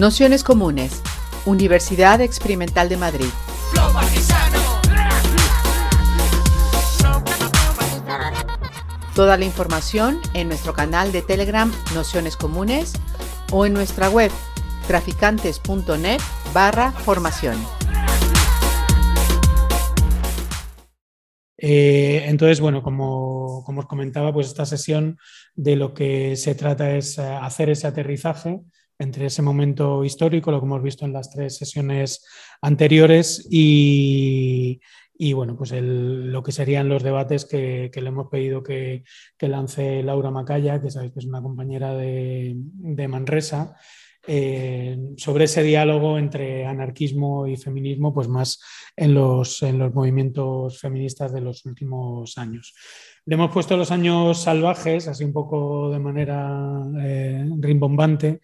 Nociones Comunes, Universidad Experimental de Madrid. Toda la información en nuestro canal de Telegram Nociones Comunes o en nuestra web traficantes.net barra formación. Eh, entonces, bueno, como, como, os comentaba, pues esta sesión de lo que se trata es eh, hacer ese aterrizaje entre ese momento histórico, lo que hemos visto en las tres sesiones anteriores, y, bueno, pues lo que serían los debates que, le hemos pedido que, lance Laura Macaya, que sabéis que es una compañera de, Manresa, eh, sobre ese diálogo entre anarquismo y feminismo, pues más en los, en los movimientos feministas de los últimos años. Le hemos puesto los años salvajes, así un poco de manera eh, rimbombante,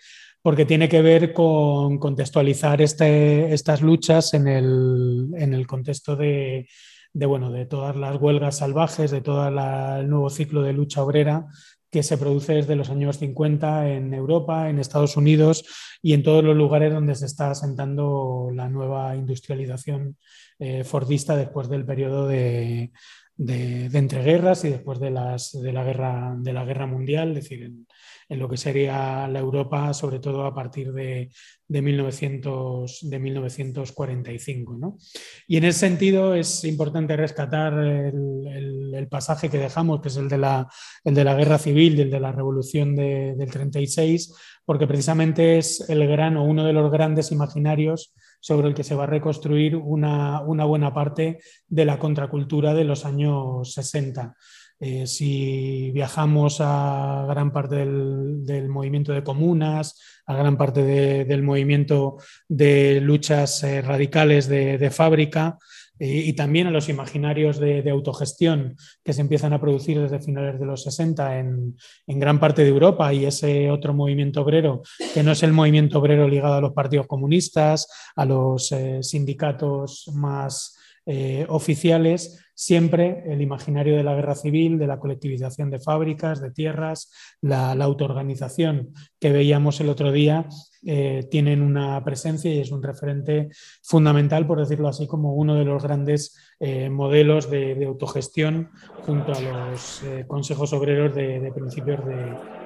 porque tiene que ver con contextualizar este, estas luchas en el, contexto de, bueno, de todas las huelgas salvajes, de todo el nuevo ciclo de lucha obrera que se produce desde los años 50 en Europa, en Estados Unidos y en todos los lugares donde se está asentando la nueva industrialización eh, fordista después del periodo de, de, entreguerras y después de, las, de, la guerra, de la guerra mundial, es decir, en, lo que sería la Europa, sobre todo a partir de, de, 1900, de 1945. ¿no? Y en ese sentido es importante rescatar el, el, pasaje que dejamos, que es el de la, el de la guerra civil, el de la revolución del 36, porque precisamente es el gran o uno de los grandes imaginarios sobre el que se va a reconstruir una, buena parte de la contracultura de los años 60. Eh, si viajamos a gran parte del, movimiento de comunas, a gran parte del movimiento de luchas eh, radicales de fábrica, y también a los imaginarios de, autogestión que se empiezan a producir desde finales de los 60 en, gran parte de Europa y ese otro movimiento obrero que no es el movimiento obrero ligado a los partidos comunistas, a los eh, sindicatos más eh, oficiales, siempre el imaginario de la guerra civil, de la colectivización de fábricas, de tierras, la, autoorganización que veíamos el otro día, eh, tienen una presencia y es un referente fundamental, por decirlo así, como uno de los grandes eh, modelos de, autogestión junto a los eh, consejos obreros de, principios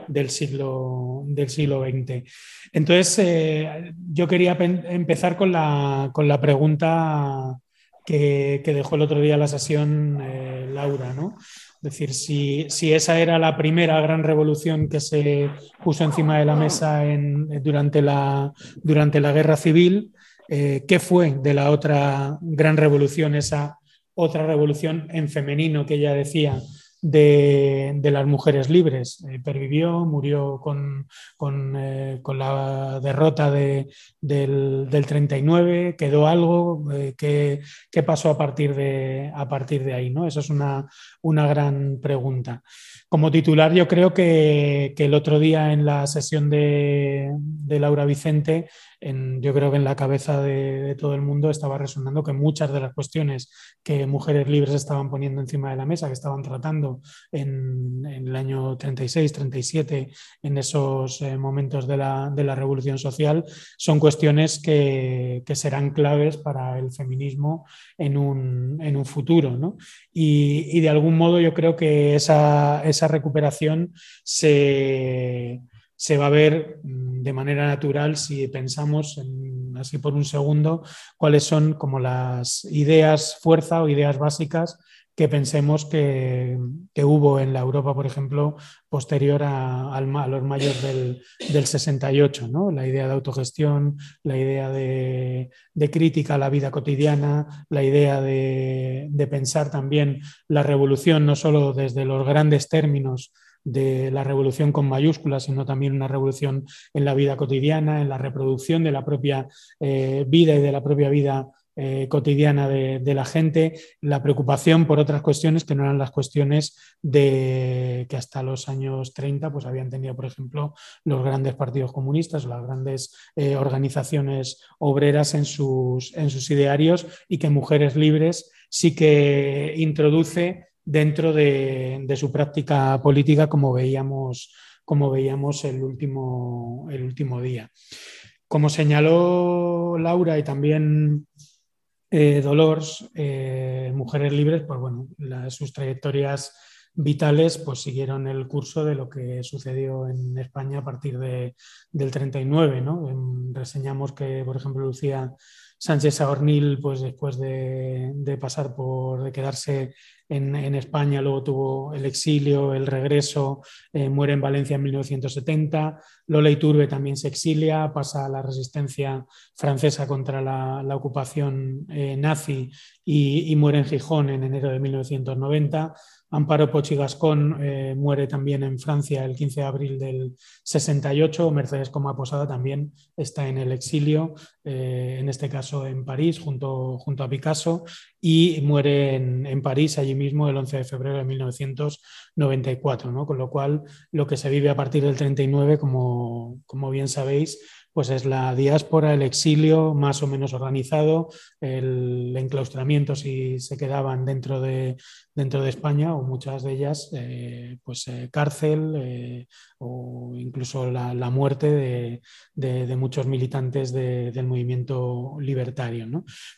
del, siglo, del siglo XX. Entonces, yo quería empezar con la, con la pregunta que, dejó el otro día la sesión Laura, ¿no? Es decir, si, esa era la primera gran revolución que se puso encima de la mesa durante, la, durante la guerra civil, eh, ¿qué fue de la otra gran revolución, esa otra revolución en femenino que ella decía de, las mujeres libres. Eh, pervivió, murió con, eh, la derrota del, 39, quedó algo, eh, ¿qué, pasó a partir de, a partir de ahí? ¿no? Esa es una, una gran pregunta. Como titular, yo creo que, el otro día en la sesión de, Laura Vicente, yo creo que en la cabeza de, todo el mundo estaba resonando que muchas de las cuestiones que mujeres libres estaban poniendo encima de la mesa, que estaban tratando en, el año 36, 37, en esos eh, momentos de la, revolución social, son cuestiones que, serán claves para el feminismo en un, futuro. Y, y, de algún modo yo creo que esa recuperación se, va a ver mm, de manera natural si pensamos así por un segundo cuáles son como las ideas fuerza o ideas básicas que pensemos que, hubo en la Europa, por ejemplo, posterior a, los mayos del, 68, ¿no? la idea de autogestión, la idea de, crítica a la vida cotidiana, la idea de, pensar también la revolución no solo desde los grandes términos de la revolución con mayúsculas, sino también una revolución en la vida cotidiana, en la reproducción de la propia eh, vida y de la propia vida eh, cotidiana de, la gente, la preocupación por otras cuestiones que no eran las cuestiones de que hasta los años 30 pues, habían tenido, por ejemplo, los grandes partidos comunistas o las grandes eh, organizaciones obreras en sus, en sus idearios y que Mujeres Libres sí que introduce dentro de, su práctica política como veíamos, como veíamos el, último, el último día. Como señaló Laura y también eh, Dolores, eh, Mujeres Libres, pues bueno, sus trayectorias vitales pues siguieron el curso de lo que sucedió en España a partir de, del 39. ¿no? reseñamos que, por ejemplo, Lucía Sánchez Saornil, pues después de, pasar por, de quedarse en, España, luego tuvo el exilio, el regreso, eh, muere en Valencia en 1970. Lola Iturbe también se exilia, pasa a la resistencia francesa contra la, ocupación eh, nazi y, y, muere en Gijón en enero de 1990. Amparo Pochi Gascón eh, muere también en Francia el 15 de abril del 68. Mercedes Coma Posada también está en el exilio, eh, en este caso en París, junto, junto a Picasso, y muere en, París allí mismo el 11 de febrero de 1994. ¿no? Con lo cual, lo que se vive a partir del 39, como, como bien sabéis, pues es la diáspora, el exilio más o menos organizado, el enclaustramiento si se quedaban dentro de, dentro de España o muchas de ellas, eh, pues eh, cárcel eh, o incluso la, muerte de, muchos militantes del movimiento libertario.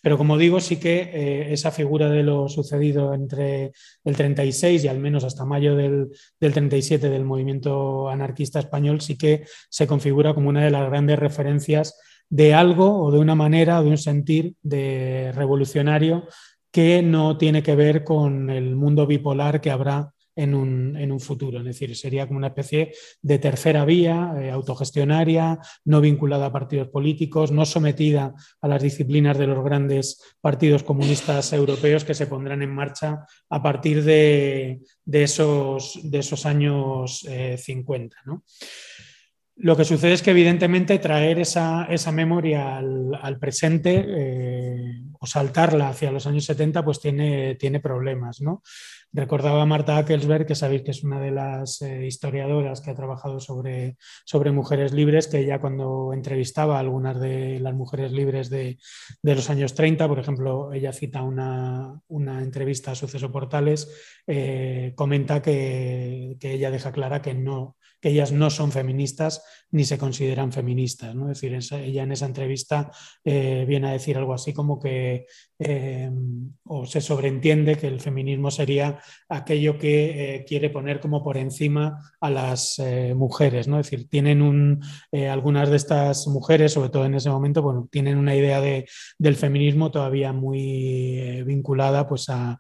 Pero como digo, sí que esa figura de lo sucedido entre el 36 y al menos hasta mayo del, del 37 del movimiento anarquista español sí que se configura como una de las grandes referencias de algo o de una manera o de un sentir de revolucionario que no tiene que ver con el mundo bipolar que habrá en un, futuro. Es decir, sería como una especie de tercera vía, eh, autogestionaria, no vinculada a partidos políticos, no sometida a las disciplinas de los grandes partidos comunistas europeos que se pondrán en marcha a partir de, esos, de esos, años 50. Eh, lo que sucede es que evidentemente traer esa, memoria al, presente eh, o saltarla hacia los años 70 pues tiene, tiene problemas. ¿no? Recordaba a Marta Ackelsberg, que sabéis que es una de las eh, historiadoras que ha trabajado sobre, sobre mujeres libres, que ella cuando entrevistaba a algunas de las mujeres libres de, los años 30, por ejemplo, ella cita una, entrevista a Suceso Portales, eh, comenta que, que ella deja clara que no que ellas no son feministas ni se consideran feministas. ¿no? Es decir, ella en esa entrevista eh, viene a decir algo así como que, eh, o se sobreentiende que el feminismo sería aquello que eh, quiere poner como por encima a las mujeres. ¿no? Es decir, tienen un, algunas de estas mujeres, sobre todo en ese momento, bueno, tienen una idea de, del feminismo todavía muy vinculada pues, a,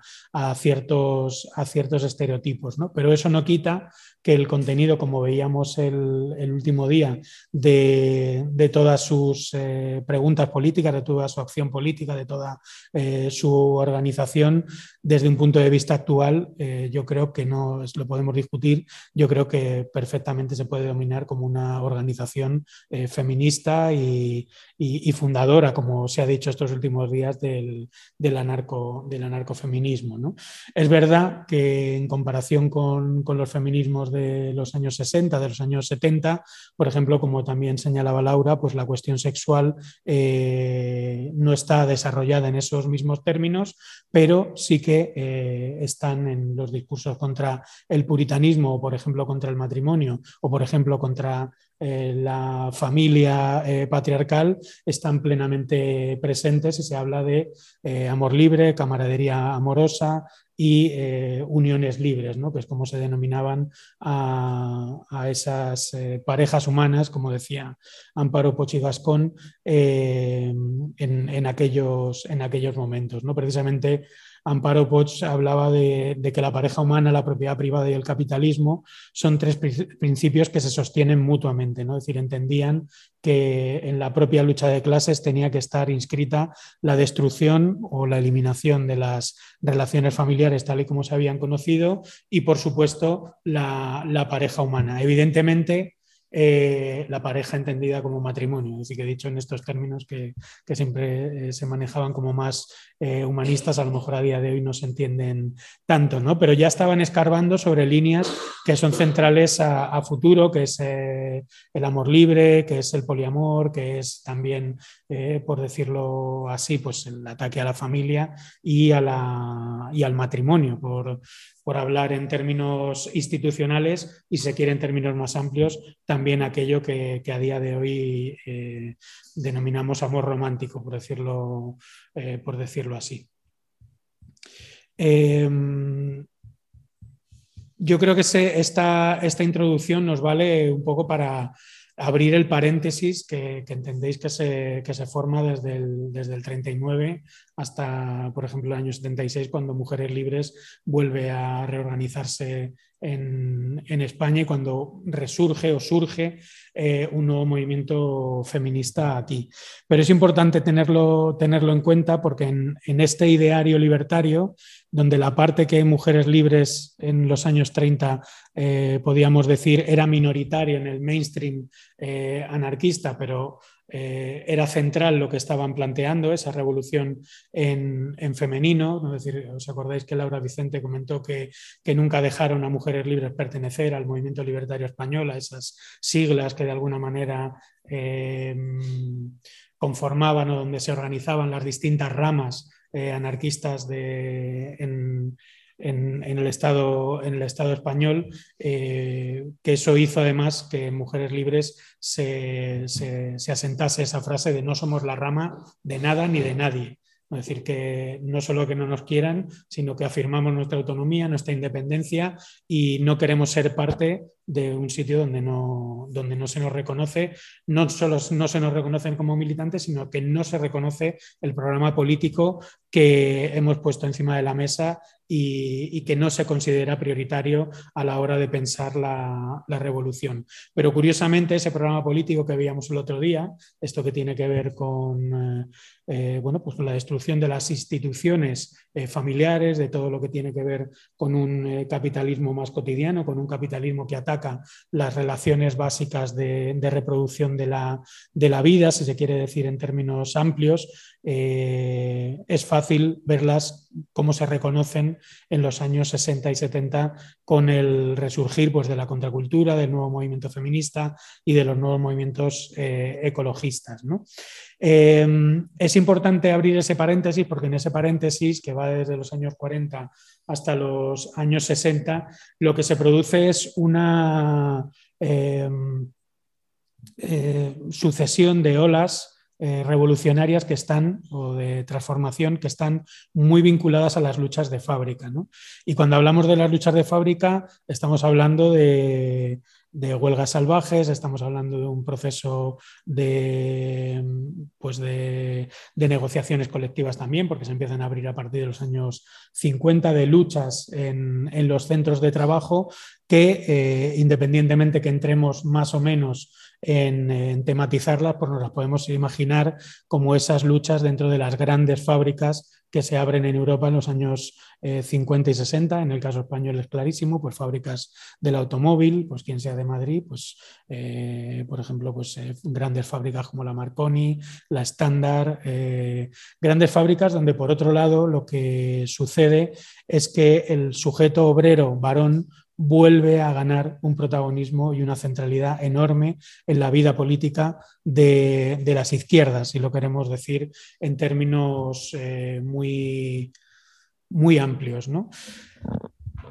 ciertos, a ciertos estereotipos. ¿no? Pero eso no quita que el contenido, como veíamos el, último día, de, todas sus eh, preguntas políticas, de toda su acción política, de toda eh, su organización, desde un punto de vista actual, eh, yo creo que no lo podemos discutir, yo creo que perfectamente se puede dominar como una organización feminista y, fundadora, como se ha dicho estos últimos días, del, anarco, del anarcofeminismo. ¿no? Es verdad que en comparación con, con los feminismos de los años 60, de los años 70, por ejemplo, como también señalaba Laura, pues la cuestión sexual eh, no está desarrollada en esos mismos términos, pero sí que eh, están en los discursos contra el puritanismo, o por ejemplo contra el matrimonio, o por ejemplo contra eh, la familia patriarcal están plenamente presentes y se habla de amor libre, camaradería amorosa, y eh, uniones libres, ¿no? que es como se denominaban a, esas eh, parejas humanas, como decía Amparo Pochi Gascón, eh, en, aquellos, en aquellos momentos. ¿no? Precisamente Amparo Poch hablaba de, que la pareja humana, la propiedad privada y el capitalismo son tres principios que se sostienen mutuamente. ¿no? Es decir, entendían que en la propia lucha de clases tenía que estar inscrita la destrucción o la eliminación de las relaciones familiares tal y como se habían conocido y, por supuesto, la pareja humana. Evidentemente, eh, la pareja entendida como matrimonio. Así que he dicho en estos términos que, siempre eh, se manejaban como más eh, humanistas, a lo mejor a día de hoy no se entienden tanto, ¿no? Pero ya estaban escarbando sobre líneas que son centrales a, futuro, que es el amor libre, que es el poliamor, que es también, por decirlo así, pues el ataque a la familia y, a la, y al matrimonio, por, por hablar en términos institucionales y se quiere en términos más amplios, también aquello que, a día de hoy eh, denominamos amor romántico, por decirlo, eh, por decirlo así. Em, yo creo que esta, esta introducción nos vale un poco para abrir el paréntesis que, entendéis que se, se, forma desde el, desde el 39 hasta, por ejemplo, el año 76, cuando Mujeres Libres vuelve a reorganizarse en, España y cuando resurge o surge eh, un nuevo movimiento feminista aquí. Pero es importante tenerlo, tenerlo en cuenta porque en, este ideario libertario, donde la parte que Mujeres Libres en los años 30, eh, podíamos decir, era minoritaria en el mainstream eh, anarquista, pero eh, era central lo que estaban planteando, esa revolución en, femenino. Es decir, ¿Os acordáis que Laura Vicente comentó que, nunca dejaron a mujeres libres pertenecer al movimiento libertario español, a esas siglas que de alguna manera eh, conformaban o donde se organizaban las distintas ramas eh, anarquistas de, en, en, el, estado, en el Estado español, eh, que eso hizo además que en Mujeres Libres se, se, asentase esa frase de no somos la rama de nada ni de nadie. Es decir, que no solo que no nos quieran, sino que afirmamos nuestra autonomía, nuestra independencia y no queremos ser parte de un sitio donde no, donde no se nos reconoce, no solo no se nos reconocen como militantes, sino que no se reconoce el programa político que hemos puesto encima de la mesa y, que no se considera prioritario a la hora de pensar la, revolución. Pero curiosamente ese programa político que veíamos el otro día, esto que tiene que ver con, eh, eh, bueno, pues la destrucción de las instituciones eh, familiares, de todo lo que tiene que ver con un capitalismo más cotidiano, con un capitalismo que ataca las relaciones básicas de, reproducción de la, de la, vida, si se quiere decir en términos amplios, es fácil verlas cómo se reconocen en los años 60 y 70 con el resurgir pues, de la contracultura, del nuevo movimiento feminista y de los nuevos movimientos eh, ecologistas. Eh, es importante abrir ese paréntesis porque en ese paréntesis, que va desde los años 40 hasta los años 60, lo que se produce es una eh, sucesión de olas eh, revolucionarias que están, o de transformación, que están muy vinculadas a las luchas de fábrica. Y cuando hablamos de las luchas de fábrica, estamos hablando de, huelgas salvajes, estamos hablando de un proceso de, pues de, negociaciones colectivas también, porque se empiezan a abrir a partir de los años 50 de luchas en, los centros de trabajo que, eh, independientemente que entremos más o menos en, tematizarlas, pues nos las podemos imaginar como esas luchas dentro de las grandes fábricas que se abren en Europa en los años 50 eh, y 60. En el caso español es clarísimo, pues fábricas del automóvil, pues quien sea de Madrid, pues eh, por ejemplo, pues eh, grandes fábricas como la Marconi, la Standard, grandes fábricas donde por otro lado lo que sucede es que el sujeto obrero varón vuelve a ganar un protagonismo y una centralidad enorme en la vida política de, las izquierdas, si lo queremos decir en términos eh, muy, muy amplios.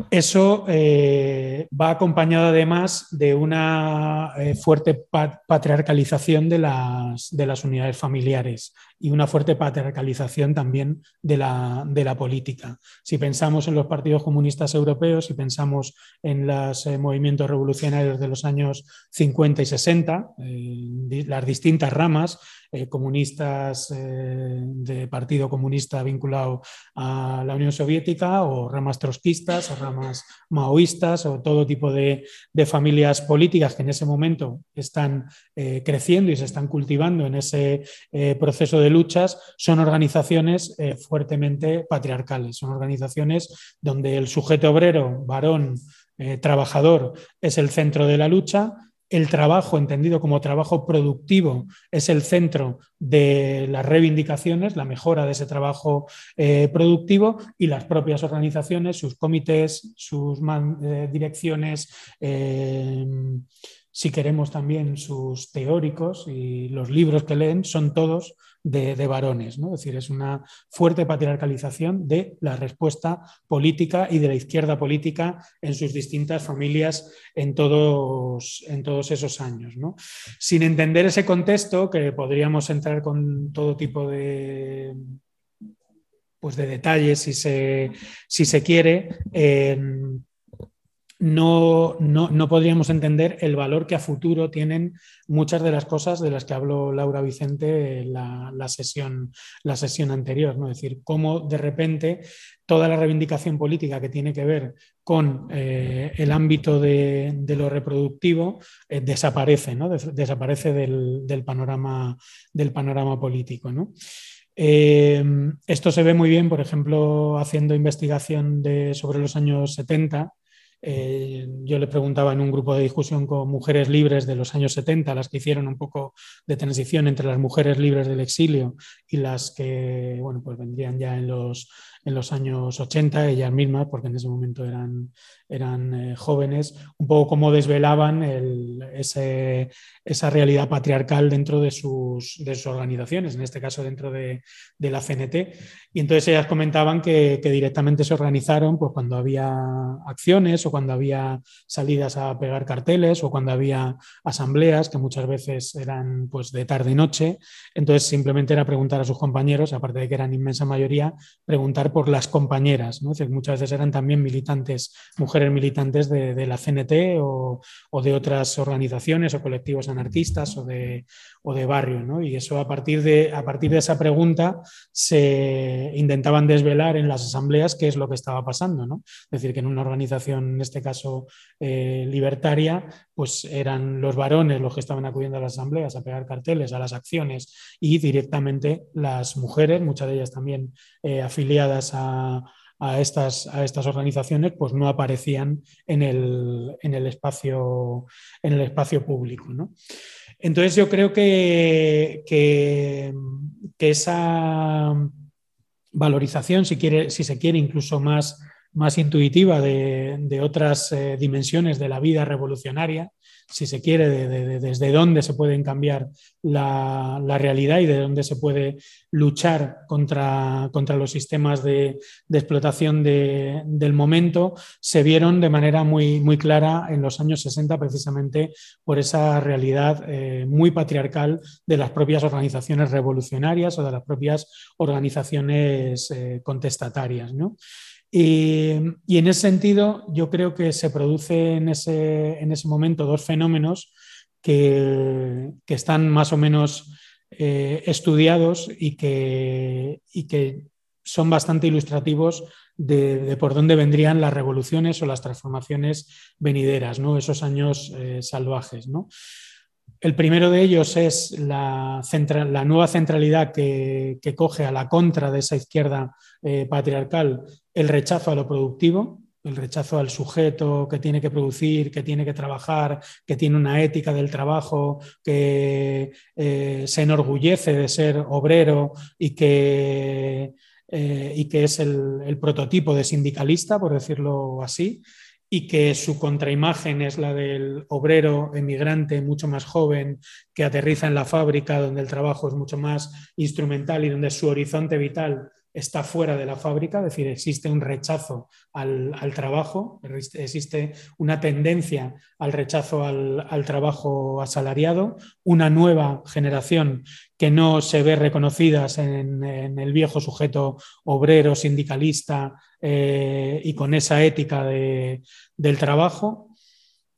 Eso eh, va acompañado además de una eh, fuerte patriarcalización de las, de las, unidades familiares y una fuerte patriarcalización también de la, de la, política. Si pensamos en los partidos comunistas europeos, si pensamos en los eh, movimientos revolucionarios de los años 50 y 60, las distintas ramas, eh, comunistas eh, de Partido Comunista vinculado a la Unión Soviética o ramas trotskistas o ramas maoístas o todo tipo de, familias políticas que en ese momento están eh, creciendo y se están cultivando en ese proceso de luchas, son organizaciones fuertemente patriarcales, son organizaciones donde el sujeto obrero, varón, trabajador, es el centro de la lucha. El trabajo, entendido como trabajo productivo, es el centro de las reivindicaciones, la mejora de ese trabajo eh, productivo y las propias organizaciones, sus comités, sus eh, direcciones, eh, si queremos también sus teóricos y los libros que leen son todos de, varones. ¿no? Es decir, es una fuerte patriarcalización de la respuesta política y de la izquierda política en sus distintas familias en todos, en todos esos años. ¿no? Sin entender ese contexto, que podríamos entrar con todo tipo de pues de detalles si se, si se quiere, no, no, podríamos entender el valor que a futuro tienen muchas de las cosas de las que habló Laura Vicente en la, sesión, la sesión anterior. ¿no? Es decir, cómo de repente toda la reivindicación política que tiene que ver con eh, el ámbito de, lo reproductivo eh, desaparece, ¿no? desaparece del, panorama, del panorama político. ¿no? Eh, esto se ve muy bien, por ejemplo, haciendo investigación de, sobre los años 70 eh, yo le preguntaba en un grupo de discusión con mujeres libres de los años 70, las que hicieron un poco de transición entre las mujeres libres del exilio y las que bueno, pues vendrían ya en los, en los años 80, ellas mismas, porque en ese momento eran, eran eh, jóvenes, un poco cómo desvelaban esa realidad patriarcal dentro de sus, de sus, organizaciones, en este caso dentro de, la CNT. Y entonces ellas comentaban que, directamente se organizaron pues, cuando había acciones o cuando había salidas a pegar carteles o cuando había asambleas, que muchas veces eran pues, de tarde y noche. Entonces simplemente era preguntar a sus compañeros, aparte de que eran inmensa mayoría, preguntar por las compañeras. muchas veces eran también militantes mujeres militantes de, la CNT o, de otras organizaciones o colectivos anarquistas o de, de barrio. Y eso a partir, de, a partir de esa pregunta se intentaban desvelar en las asambleas qué es lo que estaba pasando. ¿no? Es decir, que en una organización, en este caso eh, libertaria, pues eran los varones los que estaban acudiendo a las asambleas a pegar carteles, a las acciones y directamente las mujeres, muchas de ellas también eh, afiliadas a estas, a estas organizaciones pues no aparecían en el, espacio, en el espacio público. Entonces yo creo que, que, esa valorización, si, quiere, si se quiere incluso más, más intuitiva de, otras eh, dimensiones de la vida revolucionaria, si se quiere, de, desde dónde se pueden cambiar la, realidad y de dónde se puede luchar contra, contra los sistemas de, explotación del momento, se vieron de manera muy, muy clara en los años 60 precisamente por esa realidad eh, muy patriarcal de las propias organizaciones revolucionarias o de las propias organizaciones eh, contestatarias. ¿no? Y, en ese sentido, yo creo que se produce en ese, momento dos fenómenos que, están más o menos eh, estudiados y que, que, son bastante ilustrativos de, por dónde vendrían las revoluciones o las transformaciones venideras, ¿no? esos años eh, salvajes. ¿no? El primero de ellos es la, nueva centralidad que, coge a la contra de esa izquierda eh, patriarcal el rechazo a lo productivo, el rechazo al sujeto que tiene que producir, que tiene que trabajar, que tiene una ética del trabajo, que eh, se enorgullece de ser obrero y que, eh, y que es el prototipo de sindicalista, por decirlo así y que su contraimagen es la del obrero emigrante mucho más joven que aterriza en la fábrica donde el trabajo es mucho más instrumental y donde su horizonte vital está fuera de la fábrica, es decir, existe un rechazo al, trabajo, existe una tendencia al rechazo al, trabajo asalariado, una nueva generación que no se ve reconocidas en, el viejo sujeto obrero, sindicalista eh, y con esa ética del trabajo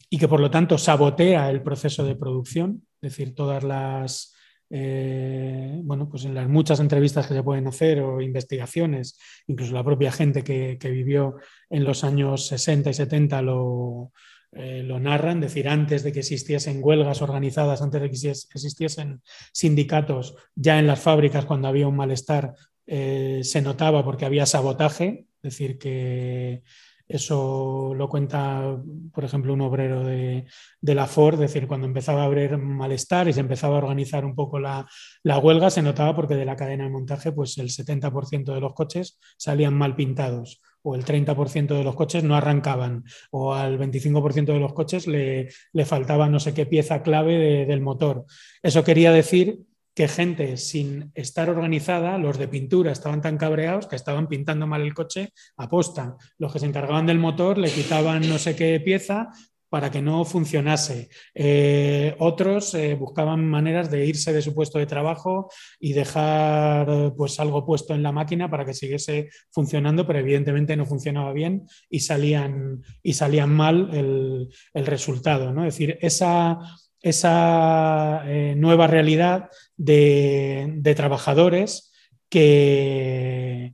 y que por lo tanto sabotea el proceso de producción, es decir, todas las eh, bueno, pues en las muchas entrevistas que se pueden hacer o investigaciones, incluso la propia gente que, vivió en los años 60 y 70 lo, eh, lo narran, decir, antes de que existiesen huelgas organizadas, antes de que existiesen sindicatos, ya en las fábricas cuando había un malestar eh, se notaba porque había sabotaje, es decir, que eso lo cuenta, por ejemplo, un obrero de, la Ford, es decir, cuando empezaba a haber malestar y se empezaba a organizar un poco la, huelga, se notaba porque de la cadena de montaje, pues el 70% de los coches salían mal pintados o el 30% de los coches no arrancaban o al 25% de los coches le, faltaba no sé qué pieza clave del motor. Eso quería decir que gente sin estar organizada, los de pintura estaban tan cabreados que estaban pintando mal el coche a posta. Los que se encargaban del motor le quitaban no sé qué pieza para que no funcionase. Eh, otros eh, buscaban maneras de irse de su puesto de trabajo y dejar pues, algo puesto en la máquina para que siguiese funcionando, pero evidentemente no funcionaba bien y salían, y salían mal el, resultado. ¿no? Es decir, esa, esa eh, nueva realidad de, de trabajadores que,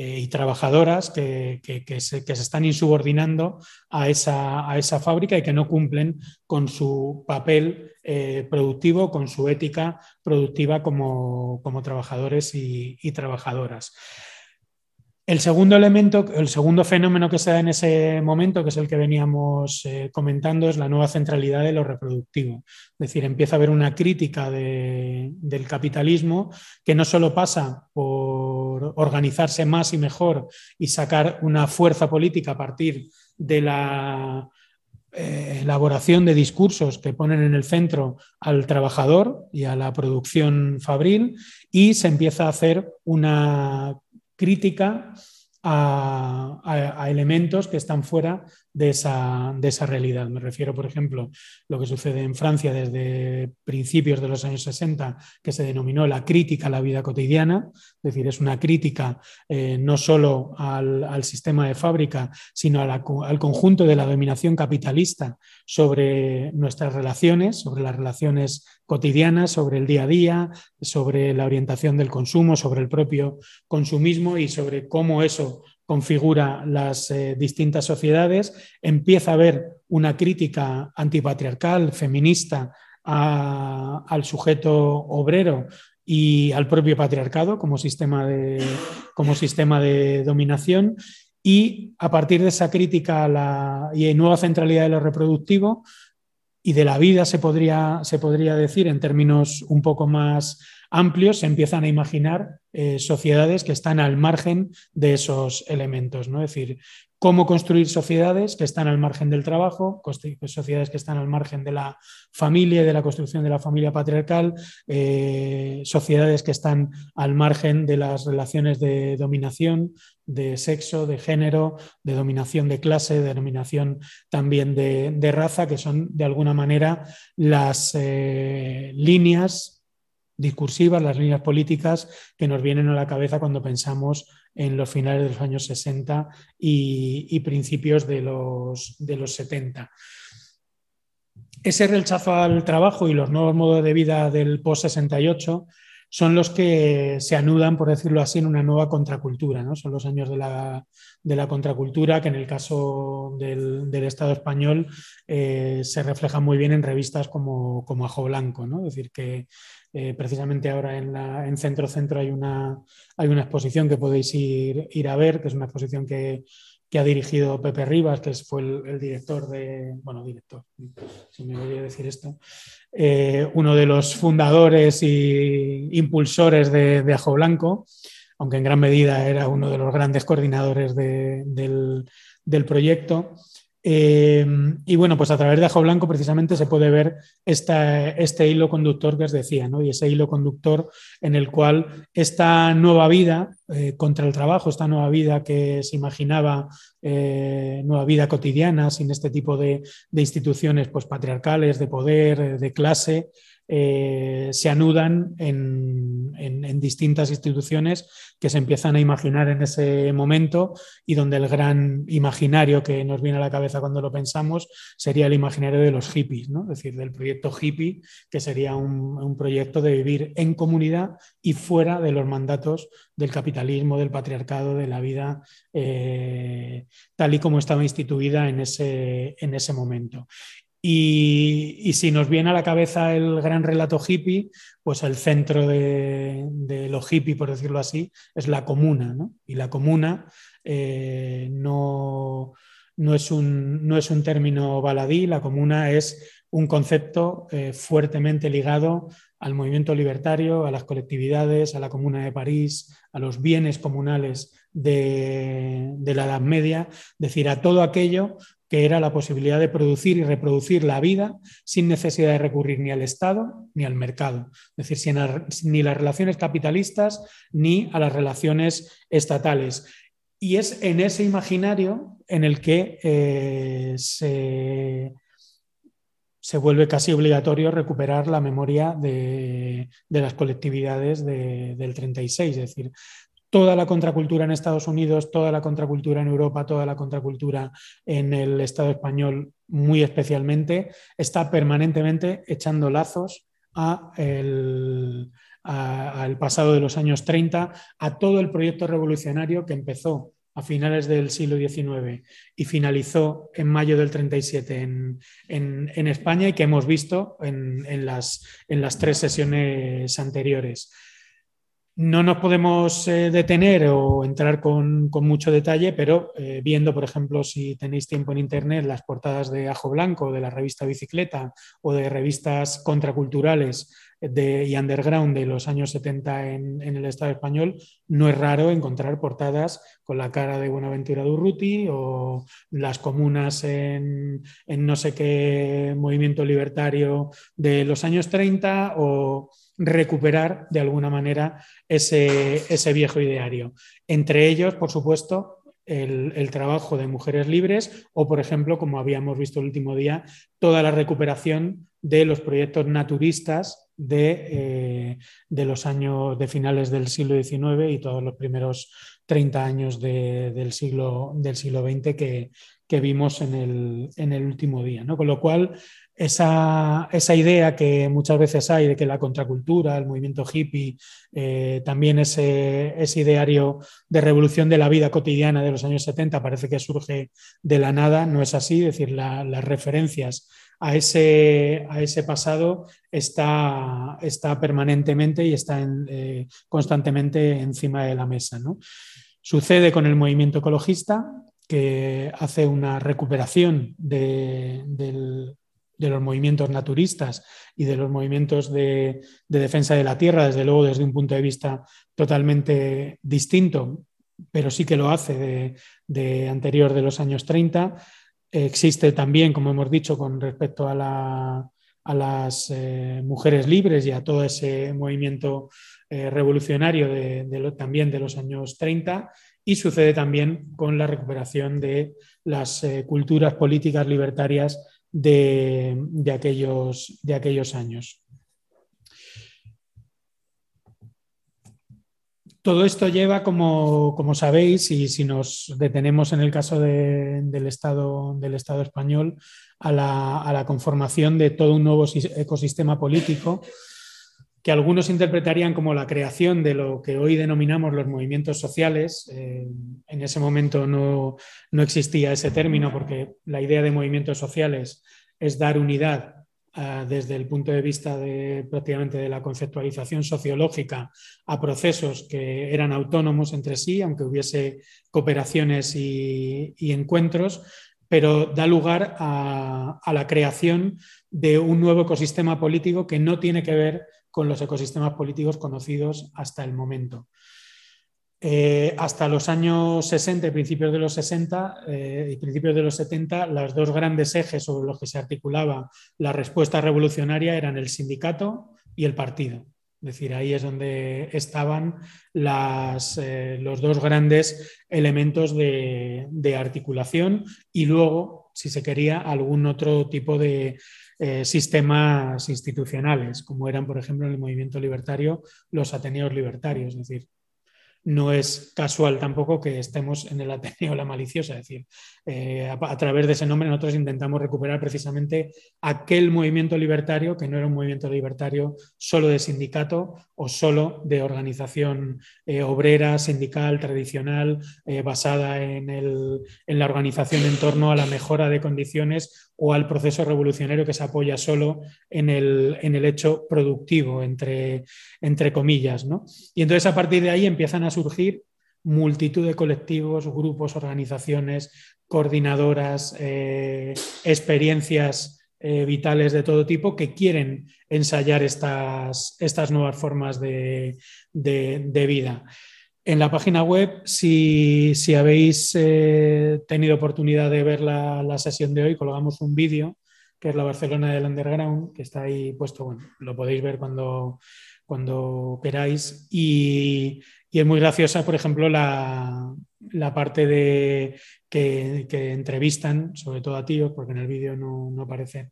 eh, y trabajadoras que, se, están insubordinando a esa, a esa, fábrica y que no cumplen con su papel eh, productivo, con su ética productiva como, trabajadores y trabajadoras. El segundo elemento, el segundo fenómeno que se da en ese momento, que es el que veníamos eh, comentando, es la nueva centralidad de lo reproductivo. Es decir, empieza a haber una crítica del capitalismo que no solo pasa por organizarse más y mejor y sacar una fuerza política a partir de la eh, elaboración de discursos que ponen en el centro al trabajador y a la producción fabril y se empieza a hacer una crítica a, elementos que están fuera de esa, de esa, realidad. Me refiero, por ejemplo, lo que sucede en Francia desde principios de los años 60, que se denominó la crítica a la vida cotidiana, es decir, es una crítica eh, no solo al, sistema de fábrica, sino al conjunto de la dominación capitalista sobre nuestras relaciones, sobre las relaciones cotidianas, sobre el día a día, sobre la orientación del consumo, sobre el propio consumismo y sobre cómo eso configura las eh, distintas sociedades, empieza a haber una crítica antipatriarcal, feminista al sujeto obrero y al propio patriarcado como sistema de, como sistema de dominación. Y a partir de esa crítica a la y nueva centralidad de lo reproductivo y de la vida, se podría, se podría decir en términos un poco más amplios, se empiezan a imaginar eh, sociedades que están al margen de esos elementos. ¿no? Decir, cómo construir sociedades que están al margen del trabajo, sociedades que están al margen de la familia y de la construcción de la familia patriarcal, eh, sociedades que están al margen de las relaciones de dominación, de sexo, de género, de dominación de clase, de dominación también de, raza, que son de alguna manera las eh, líneas discursivas, las líneas políticas que nos vienen a la cabeza cuando pensamos en los finales de los años 60 y, principios de los, de los 70. Ese rechazo al trabajo y los nuevos modos de vida del post-68 son los que se anudan, por decirlo así, en una nueva contracultura. ¿no? Son los años de la, contracultura que en el caso del, Estado español eh, se reflejan muy bien en revistas como, como Ajo Blanco. ¿no? Es decir, que eh, precisamente ahora en, Centro Centro hay una, hay una exposición que podéis ir, ir a ver, que es una exposición que, que ha dirigido Pepe Rivas, que fue el, director de, bueno, director, si me voy a decir esto, eh, uno de los fundadores e impulsores de, Ajo Blanco, aunque en gran medida era uno de los grandes coordinadores del, del proyecto. Em, y bueno, pues a través de Ajo Blanco precisamente se puede ver este hilo conductor que os decía, ¿no? y ese hilo conductor en el cual esta nueva vida eh, contra el trabajo, esta nueva vida que se imaginaba, eh, nueva vida cotidiana, sin este tipo de, de instituciones pues, patriarcales, de poder, de clase, eh, se anudan en, distintas instituciones que se empiezan a imaginar en ese momento y donde el gran imaginario que nos viene a la cabeza cuando lo pensamos sería el imaginario de los hippies, ¿no? es decir, del proyecto hippie, que sería un, proyecto de vivir en comunidad y fuera de los mandatos del capitalismo, del patriarcado, de la vida eh, tal y como estaba instituida en ese, en ese momento. Y, si nos viene a la cabeza el gran relato hippie, pues el centro de, de lo hippie, por decirlo así, es la comuna. ¿no? Y la comuna eh, no, no, es un, no, es un, término baladí, la comuna es un concepto eh, fuertemente ligado al movimiento libertario, a las colectividades, a la Comuna de París, a los bienes comunales de, de la Edad Media, es decir, a todo aquello que era la posibilidad de producir y reproducir la vida sin necesidad de recurrir ni al Estado ni al mercado, es decir, ni las relaciones capitalistas ni a las relaciones estatales. Y es en ese imaginario en el que eh, se, vuelve casi obligatorio recuperar la memoria de, las colectividades del 36, es decir, toda la contracultura en Estados Unidos, toda la contracultura en Europa, toda la contracultura en el Estado español muy especialmente, está permanentemente echando lazos al pasado de los años 30, a todo el proyecto revolucionario que empezó a finales del siglo XIX y finalizó en mayo del 37 en, en, España y que hemos visto en, las, en las tres sesiones anteriores. No nos podemos eh, detener o entrar con, mucho detalle, pero eh, viendo, por ejemplo, si tenéis tiempo en Internet, las portadas de Ajo Blanco, de la revista Bicicleta o de revistas contraculturales de, y underground de los años 70 en, el Estado español, no es raro encontrar portadas con la cara de Buenaventura Durruti o las comunas en, en no sé qué movimiento libertario de los años 30 o recuperar de alguna manera ese, viejo ideario. Entre ellos, por supuesto, el, trabajo de mujeres libres o, por ejemplo, como habíamos visto el último día, toda la recuperación de los proyectos naturistas de, eh, los años de finales del siglo XIX y todos los primeros 30 años del, siglo, del siglo XX que, vimos en el, en el último día. ¿no? Con lo cual, esa, idea que muchas veces hay de que la contracultura, el movimiento hippie, eh, también ese, ideario de revolución de la vida cotidiana de los años 70 parece que surge de la nada, no es así, es decir, las referencias a ese, a ese pasado está, está, permanentemente y está eh, constantemente encima de la mesa. Sucede con el movimiento ecologista, que hace una recuperación del, de los movimientos naturistas y de los movimientos de, defensa de la tierra, desde luego desde un punto de vista totalmente distinto, pero sí que lo hace de, anterior de los años 30. Existe también, como hemos dicho, con respecto a, las eh, mujeres libres y a todo ese movimiento eh, revolucionario también de los años 30 y sucede también con la recuperación de las eh, culturas políticas libertarias de, aquellos, de aquellos años. Todo esto lleva, como, sabéis, y si nos detenemos en el caso del, Estado, del Estado español, a la, a la, conformación de todo un nuevo ecosistema político que algunos interpretarían como la creación de lo que hoy denominamos los movimientos sociales. Eh, en ese momento no, existía ese término porque la idea de movimientos sociales es dar unidad ah, desde el punto de vista de prácticamente de la conceptualización sociológica a procesos que eran autónomos entre sí, aunque hubiese cooperaciones y, encuentros, pero da lugar a, a la creación de un nuevo ecosistema político que no tiene que ver con los ecosistemas políticos conocidos hasta el momento. Eh, hasta los años 60 y principios de los 60 eh, y principios de los 70, los dos grandes ejes sobre los que se articulaba la respuesta revolucionaria eran el sindicato y el partido. Es decir, ahí es donde estaban eh, los dos grandes elementos de, de, articulación y luego, si se quería, algún otro tipo de, eh, sistemas institucionales, como eran, por ejemplo, en el movimiento libertario los Ateneos libertarios. Es decir, no es casual tampoco que estemos en el Ateneo La Maliciosa, es decir, eh, a, través de ese nombre nosotros intentamos recuperar precisamente aquel movimiento libertario que no era un movimiento libertario solo de sindicato o solo de organización eh, obrera, sindical, tradicional, eh, basada en, en la organización en torno a la mejora de condiciones o al proceso revolucionario que se apoya solo en el, en el hecho productivo, entre, entre comillas. ¿no? Y entonces a partir de ahí empiezan a surgir multitud de colectivos, grupos, organizaciones, coordinadoras, eh, experiencias eh, vitales de todo tipo que quieren ensayar estas, estas nuevas formas de, de vida. En la página web, si, habéis eh, tenido oportunidad de ver la, sesión de hoy, colgamos un vídeo, que es la Barcelona del Underground, que está ahí puesto, bueno, lo podéis ver cuando, cuando queráis. Y, es muy graciosa, por ejemplo, la, parte de que, entrevistan, sobre todo a tíos, porque en el vídeo no, no aparece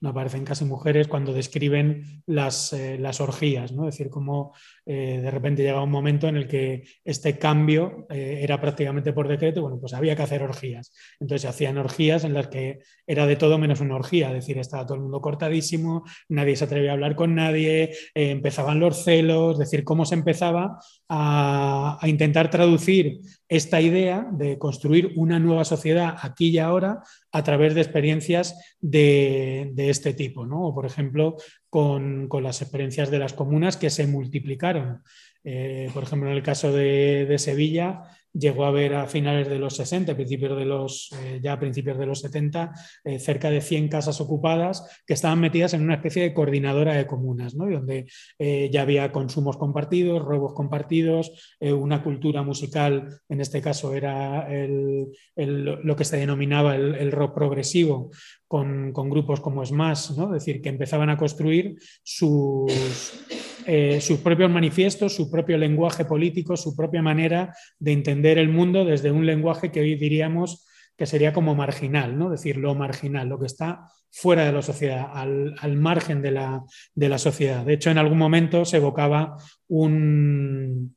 no aparecen casi mujeres cuando describen las, eh, las orgías, ¿no? Es decir, cómo eh, de repente llega un momento en el que este cambio eh, era prácticamente por decreto, bueno, pues había que hacer orgías. Entonces se hacían orgías en las que era de todo menos una orgía, es decir, estaba todo el mundo cortadísimo, nadie se atrevía a hablar con nadie, empezaban los celos, es decir, cómo se empezaba a, a intentar traducir esta idea de construir una nueva sociedad aquí y ahora a través de experiencias de, este tipo, ¿no? O, por ejemplo, con, las experiencias de las comunas que se multiplicaron. Eh, por ejemplo, en el caso de, de Sevilla, llegó a haber a finales de los 60, principios de los, eh, ya a principios de los 70, eh, cerca de 100 casas ocupadas que estaban metidas en una especie de coordinadora de comunas, donde eh, ya había consumos compartidos, robos compartidos, una cultura musical, en este caso era lo que se denominaba el, rock progresivo, con, con, grupos como Smash, ¿no? es decir, que empezaban a construir sus eh, sus propios manifiestos, su propio lenguaje político, su propia manera de entender el mundo desde un lenguaje que hoy diríamos que sería como marginal, ¿no? decir, lo marginal, lo que está fuera de la sociedad, al, margen de la, de la, sociedad. De hecho, en algún momento se evocaba un,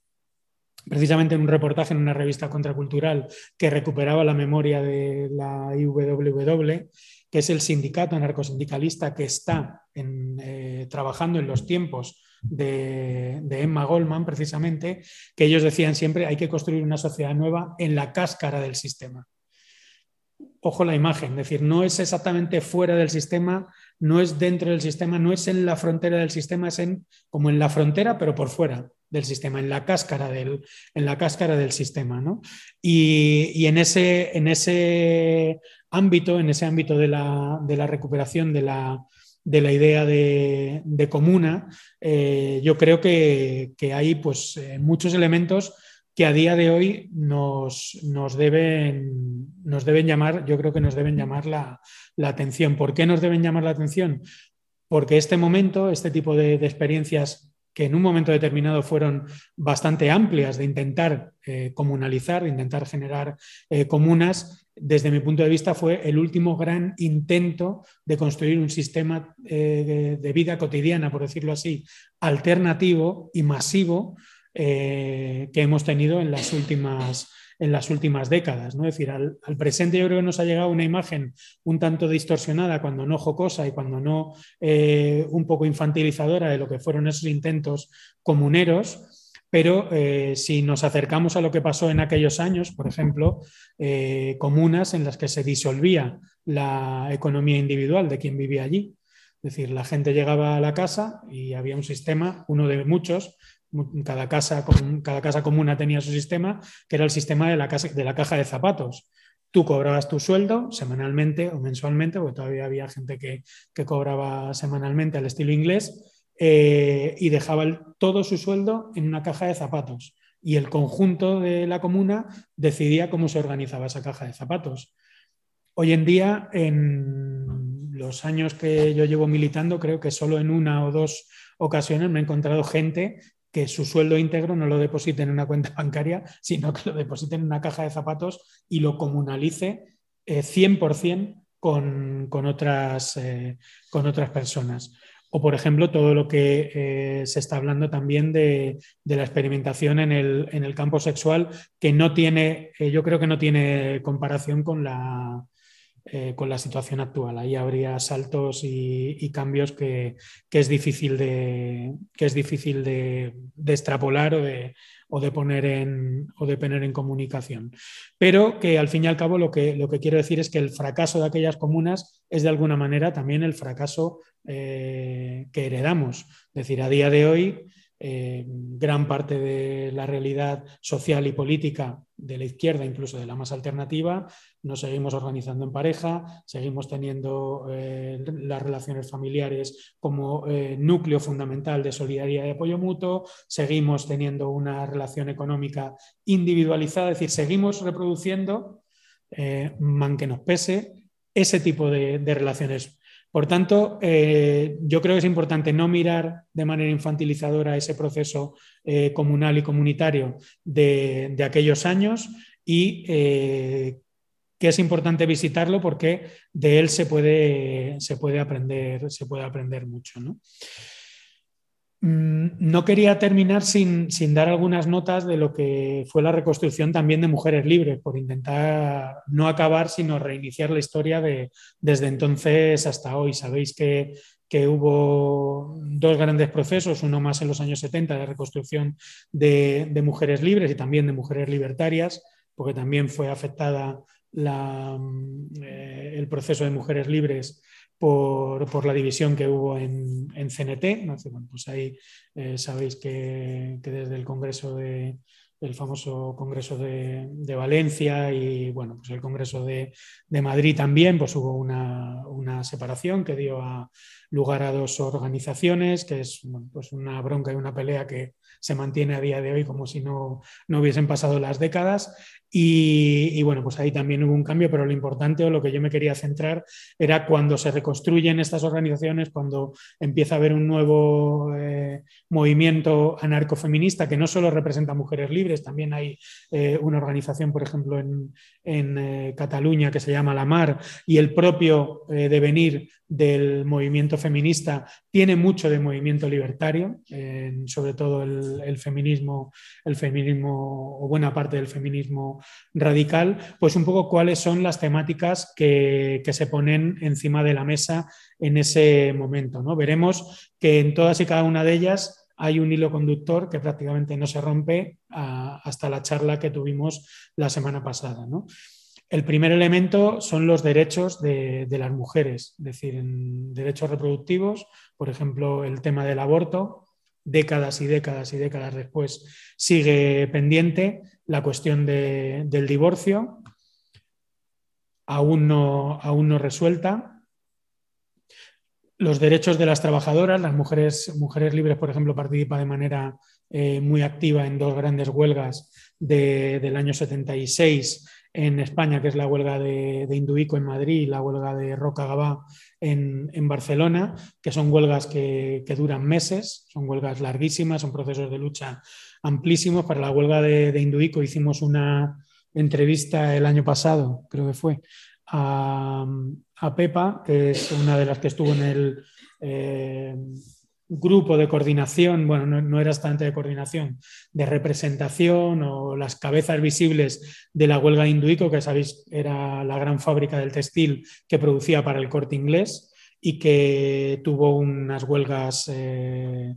precisamente en un reportaje en una revista contracultural que recuperaba la memoria de la IWW, que es el sindicato anarcosindicalista que está eh, trabajando en los tiempos de, Emma Goldman, precisamente, que ellos decían siempre hay que construir una sociedad nueva en la cáscara del sistema. Ojo la imagen, es decir, no es exactamente fuera del sistema, no es dentro del sistema, no es en la frontera del sistema, es en, como en la frontera, pero por fuera del sistema, en la cáscara del, en la cáscara del sistema. Y, en, ese, en ese ámbito, en ese ámbito de la, de la recuperación de la, de la idea de, comuna, eh, yo creo que, hay pues, eh, muchos elementos que a día de hoy nos, deben, nos deben llamar, yo creo que nos deben llamar la, atención. ¿Por qué nos deben llamar la atención? Porque este momento, este tipo de, experiencias que en un momento determinado fueron bastante amplias de intentar eh, comunalizar, de intentar generar comunas, desde mi punto de vista, fue el último gran intento de construir un sistema eh, de vida cotidiana, por decirlo así, alternativo y masivo eh, que hemos tenido en las últimas, en las últimas décadas. ¿no? Es decir, al, presente yo creo que nos ha llegado una imagen un tanto distorsionada, cuando no jocosa y cuando no eh, un poco infantilizadora de lo que fueron esos intentos comuneros pero eh, si nos acercamos a lo que pasó en aquellos años, por ejemplo, eh, comunas en las que se disolvía la economía individual de quien vivía allí. Es decir, la gente llegaba a la casa y había un sistema, uno de muchos, cada casa, cada casa comuna tenía su sistema, que era el sistema de la, de la caja de zapatos. Tú cobrabas tu sueldo semanalmente o mensualmente, porque todavía había gente que, que cobraba semanalmente al estilo inglés, eh, y dejaba todo su sueldo en una caja de zapatos. Y el conjunto de la comuna decidía cómo se organizaba esa caja de zapatos. Hoy en día, en los años que yo llevo militando, creo que solo en una o dos ocasiones me he encontrado gente que su sueldo íntegro no lo deposite en una cuenta bancaria, sino que lo deposite en una caja de zapatos y lo comunalice 100% eh, con, con, otras, eh, con otras personas. O, por ejemplo, todo lo que eh, se está hablando también de, la experimentación en el, campo sexual, que no tiene, eh, yo creo que no tiene comparación con la, eh, con la situación actual. Ahí habría saltos y, cambios que, es difícil de, que es difícil de, extrapolar o de, o de, poner en, o de poner en comunicación. Pero que al fin y al cabo lo que, lo que quiero decir es que el fracaso de aquellas comunas es de alguna manera también el fracaso eh, que heredamos. Es decir, a día de hoy, eh, gran parte de la realidad social y política de la izquierda, incluso de la más alternativa, nos seguimos organizando en pareja, seguimos teniendo eh, las relaciones familiares como eh, núcleo fundamental de solidaridad y apoyo mutuo, seguimos teniendo una relación económica individualizada, es decir, seguimos reproduciendo, man que nos pese, ese tipo de, relaciones. Por tanto, yo creo que es importante no mirar de manera infantilizadora ese proceso comunal y comunitario de, aquellos años y que es importante visitarlo porque de él se puede, se puede, aprender, se puede aprender mucho. ¿no? No quería terminar sin, dar algunas notas de lo que fue la reconstrucción también de Mujeres Libres, por intentar no acabar, sino reiniciar la historia de, desde entonces hasta hoy. Sabéis que, hubo dos grandes procesos, uno más en los años 70 de reconstrucción de, mujeres libres y también de mujeres libertarias, porque también fue afectada eh, el proceso de mujeres libres por, la división que hubo en, CNT. pues ahí eh, sabéis que, desde el Congreso de, el famoso Congreso de, Valencia y bueno, pues el Congreso de, Madrid también, pues hubo una, una, separación que dio lugar a dos organizaciones, que es pues una bronca y una pelea que se mantiene a día de hoy como si no, no hubiesen pasado las décadas. Y, bueno, pues ahí también hubo un cambio, pero lo importante o lo que yo me quería centrar era cuando se reconstruyen estas organizaciones, cuando empieza a haber un nuevo eh, movimiento anarcofeminista que no solo representa mujeres libres, también hay eh, una organización, por ejemplo, en, eh, Cataluña que se llama La Mar y el propio devenir del movimiento feminista tiene mucho de movimiento libertario, sobre todo el, el, feminismo, el feminismo o buena parte del feminismo radical, pues un poco cuáles son las temáticas que, se ponen encima de la mesa en ese momento. ¿no? Veremos que en todas y cada una de ellas hay un hilo conductor que prácticamente no se rompe hasta la charla que tuvimos la semana pasada. El primer elemento son los derechos de, las mujeres, es decir, derechos reproductivos, por ejemplo, el tema del aborto, décadas y décadas y décadas después sigue pendiente la cuestión del divorcio, aún no, aún no resuelta. Los derechos de las trabajadoras, las mujeres, mujeres libres, por ejemplo, participan de manera eh, muy activa en dos grandes huelgas del año 76 en España, que es la huelga de, Induico en Madrid y la huelga de Roca Gabá en, Barcelona, que son huelgas que, duran meses, son huelgas larguísimas, son procesos de lucha amplísimos. Para la huelga de, Induico hicimos una entrevista el año pasado, creo que fue, a, Pepa, que es una de las que estuvo en el... Eh, grupo de coordinación, bueno, no, era bastante de coordinación, de representación o las cabezas visibles de la huelga de Induico, que sabéis era la gran fábrica del textil que producía para el corte inglés y que tuvo unas huelgas eh,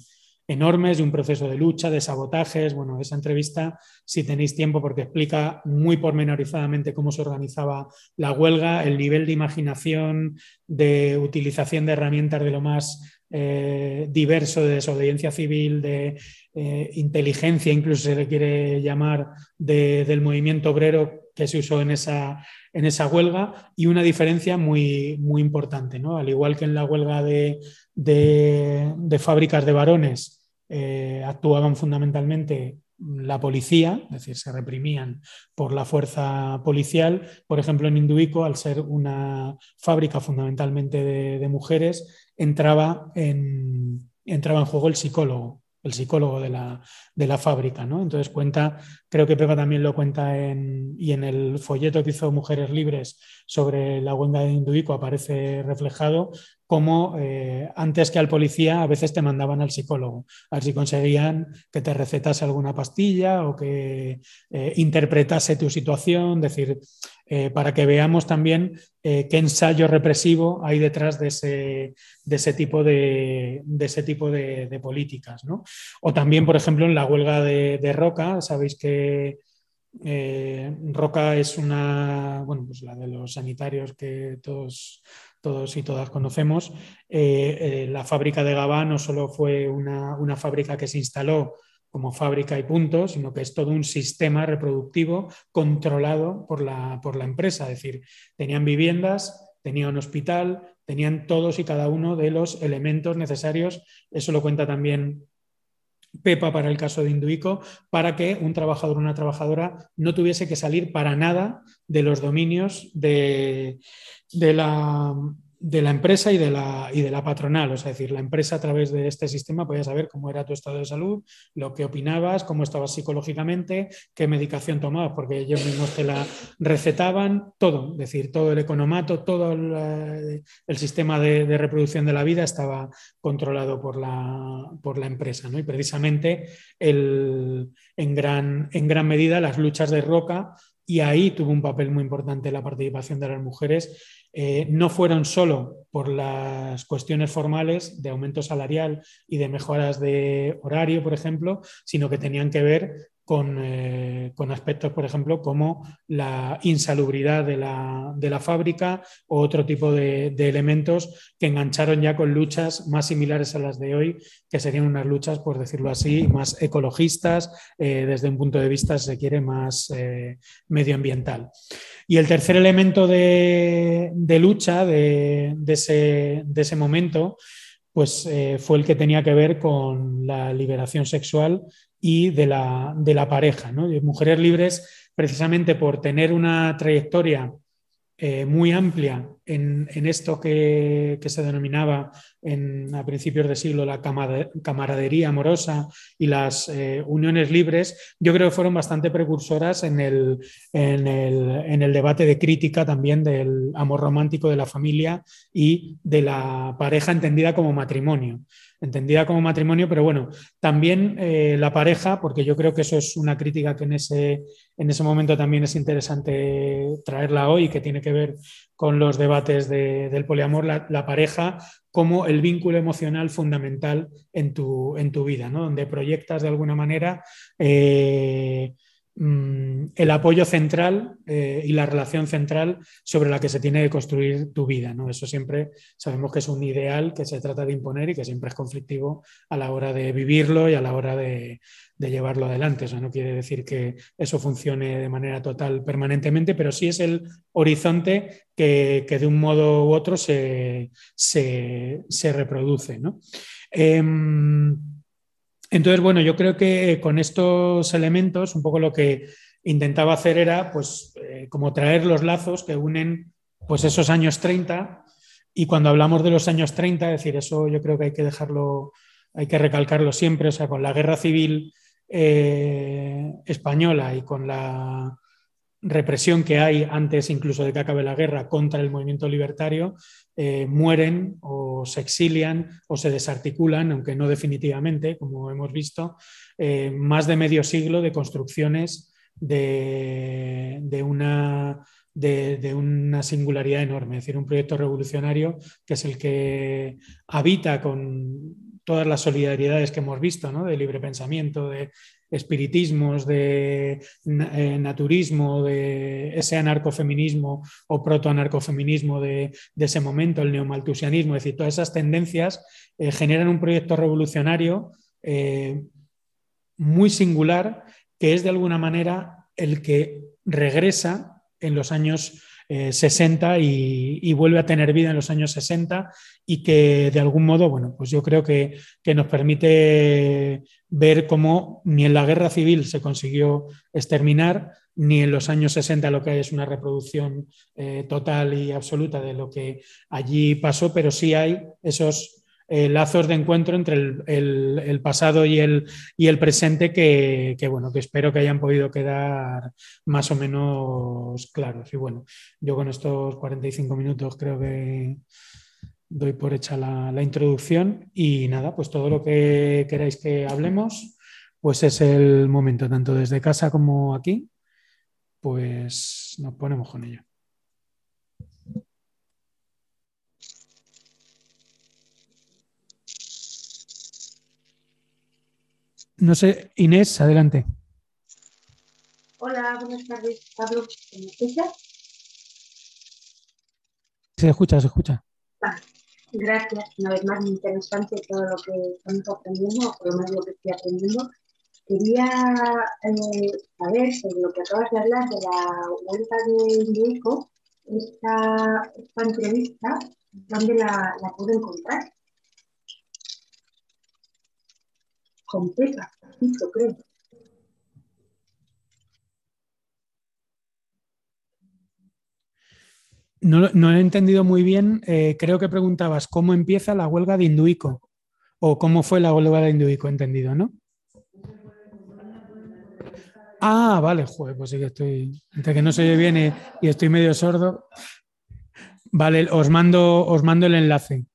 enormes y un proceso de lucha, de sabotajes. Bueno, esa entrevista, si tenéis tiempo, porque explica muy pormenorizadamente cómo se organizaba la huelga, el nivel de imaginación, de utilización de herramientas de lo más eh, diverso de desobediencia civil, de eh, inteligencia, incluso se le quiere llamar, del movimiento obrero que se usó en esa, en esa huelga y una diferencia muy, muy importante. ¿no? Al igual que en la huelga de, de, fábricas de varones, eh, actuaban fundamentalmente la policía, es decir, se reprimían por la fuerza policial. Por ejemplo, en Induico, al ser una fábrica fundamentalmente de, mujeres, entraba en, entraba en juego el psicólogo el psicólogo de la, de la fábrica. ¿no? Entonces cuenta, creo que Pepa también lo cuenta en, y en el folleto que hizo Mujeres Libres sobre la huelga de Induico aparece reflejado como eh, antes que al policía a veces te mandaban al psicólogo, a ver si conseguían que te recetase alguna pastilla o que eh, interpretase tu situación, decir, eh, para que veamos también qué ensayo represivo hay detrás de ese, de ese tipo, de, ese tipo de, políticas. O también, por ejemplo, en la huelga de, de Roca, sabéis que Roca es una, bueno, pues la de los sanitarios que todos todos y todas conocemos, eh, eh, la fábrica de Gabá no solo fue una, fábrica que se instaló como fábrica y punto, sino que es todo un sistema reproductivo controlado por la, por la empresa. Es decir, tenían viviendas, tenía un hospital, tenían todos y cada uno de los elementos necesarios. Eso lo cuenta también Pepa para el caso de Induico, para que un trabajador o una trabajadora no tuviese que salir para nada de los dominios de, de la, de la empresa y de la, y de la patronal. O sea, decir, la empresa a través de este sistema podía saber cómo era tu estado de salud, lo que opinabas, cómo estabas psicológicamente, qué medicación tomabas, porque ellos mismos te la recetaban, todo, es decir, todo el economato, todo el, eh, sistema de, reproducción de la vida estaba controlado por la, por la empresa. ¿no? Y precisamente el, en, gran, en gran medida las luchas de Roca y ahí tuvo un papel muy importante la participación de las mujeres. Eh, no fueron solo por las cuestiones formales de aumento salarial y de mejoras de horario, por ejemplo, sino que tenían que ver eh, con, aspectos, por ejemplo, como la insalubridad de la, fábrica o otro tipo de, elementos que engancharon ya con luchas más similares a las de hoy, que serían unas luchas, por decirlo así, más ecologistas, eh, desde un punto de vista, si se quiere, más eh, medioambiental. Y el tercer elemento de, lucha de, ese, de, ese, momento pues fue el que tenía que ver con la liberación sexual y de la, de la pareja. ¿no? Mujeres libres, precisamente por tener una trayectoria eh, muy amplia en, esto que, se denominaba en, a principios de siglo la camaradería amorosa y las eh, uniones libres, yo creo que fueron bastante precursoras en el, en, el, en el, debate de crítica también del amor romántico de la familia y de la pareja entendida como matrimonio entendida como matrimonio, pero bueno, también eh, la pareja, porque yo creo que eso es una crítica que en ese, en ese momento también es interesante traerla hoy, que tiene que ver con los debates del poliamor, la, pareja como el vínculo emocional fundamental en tu, en tu vida, ¿no? donde proyectas de alguna manera eh, Mm, el apoyo central eh, y la relación central sobre la que se tiene que construir tu vida. ¿no? Eso siempre sabemos que es un ideal que se trata de imponer y que siempre es conflictivo a la hora de vivirlo y a la hora de, llevarlo adelante. Eso no quiere decir que eso funcione de manera total permanentemente, pero sí es el horizonte que, de un modo u otro se, reproduce. Em, entonces, bueno, yo creo que con estos elementos, un poco lo que intentaba hacer era, pues, eh, como traer los lazos que unen, pues, esos años 30. Y cuando hablamos de los años 30, es decir, eso yo creo que hay que dejarlo, hay que recalcarlo siempre, o sea, con la guerra civil eh, española y con la represión que hay antes incluso de que acabe la guerra contra el movimiento libertario, eh, mueren o se exilian o se desarticulan, aunque no definitivamente, como hemos visto, eh, más de medio siglo de construcciones de, una, de, una singularidad enorme, es decir, un proyecto revolucionario que es el que habita con todas las solidaridades que hemos visto, ¿no? de libre pensamiento, de espiritismos, de eh, naturismo, de ese anarcofeminismo o protoanarcofeminismo de, ese momento, el neomaltusianismo, es decir, todas esas tendencias eh, generan un proyecto revolucionario eh, muy singular que es de alguna manera el que regresa en los años 60 y, vuelve a tener vida en los años 60 y que de algún modo, bueno, pues yo creo que, nos permite ver cómo ni en la guerra civil se consiguió exterminar, ni en los años 60 lo que es una reproducción eh, total y absoluta de lo que allí pasó, pero sí hay esos eh, lazos de encuentro entre el, pasado y el, y el presente que, bueno, que espero que hayan podido quedar más o menos claros. Y bueno, yo con estos 45 minutos creo que doy por hecha la, la introducción y nada, pues todo lo que queráis que hablemos, pues es el momento, tanto desde casa como aquí, pues nos ponemos con ello. No sé, Inés, adelante. Hola, buenas tardes. Pablo, ¿me escucha? Se escucha, se escucha. Gracias. Una vez más, muy interesante todo lo que estamos aprendiendo, o por lo menos lo que estoy aprendiendo. Quería eh, saber sobre lo que acabas de hablar de la vuelta de México, esta, esta entrevista ¿dónde la, la puedo encontrar? Con Pepa, creo. No, no, he entendido muy bien. Eh, creo que preguntabas cómo empieza la huelga de Induico o cómo fue la huelga de Induico, entendido, ¿no? Ah, vale, joder, pues sí que estoy. Entre que no se oye bien y, estoy medio sordo. Vale, os mando, os mando el enlace.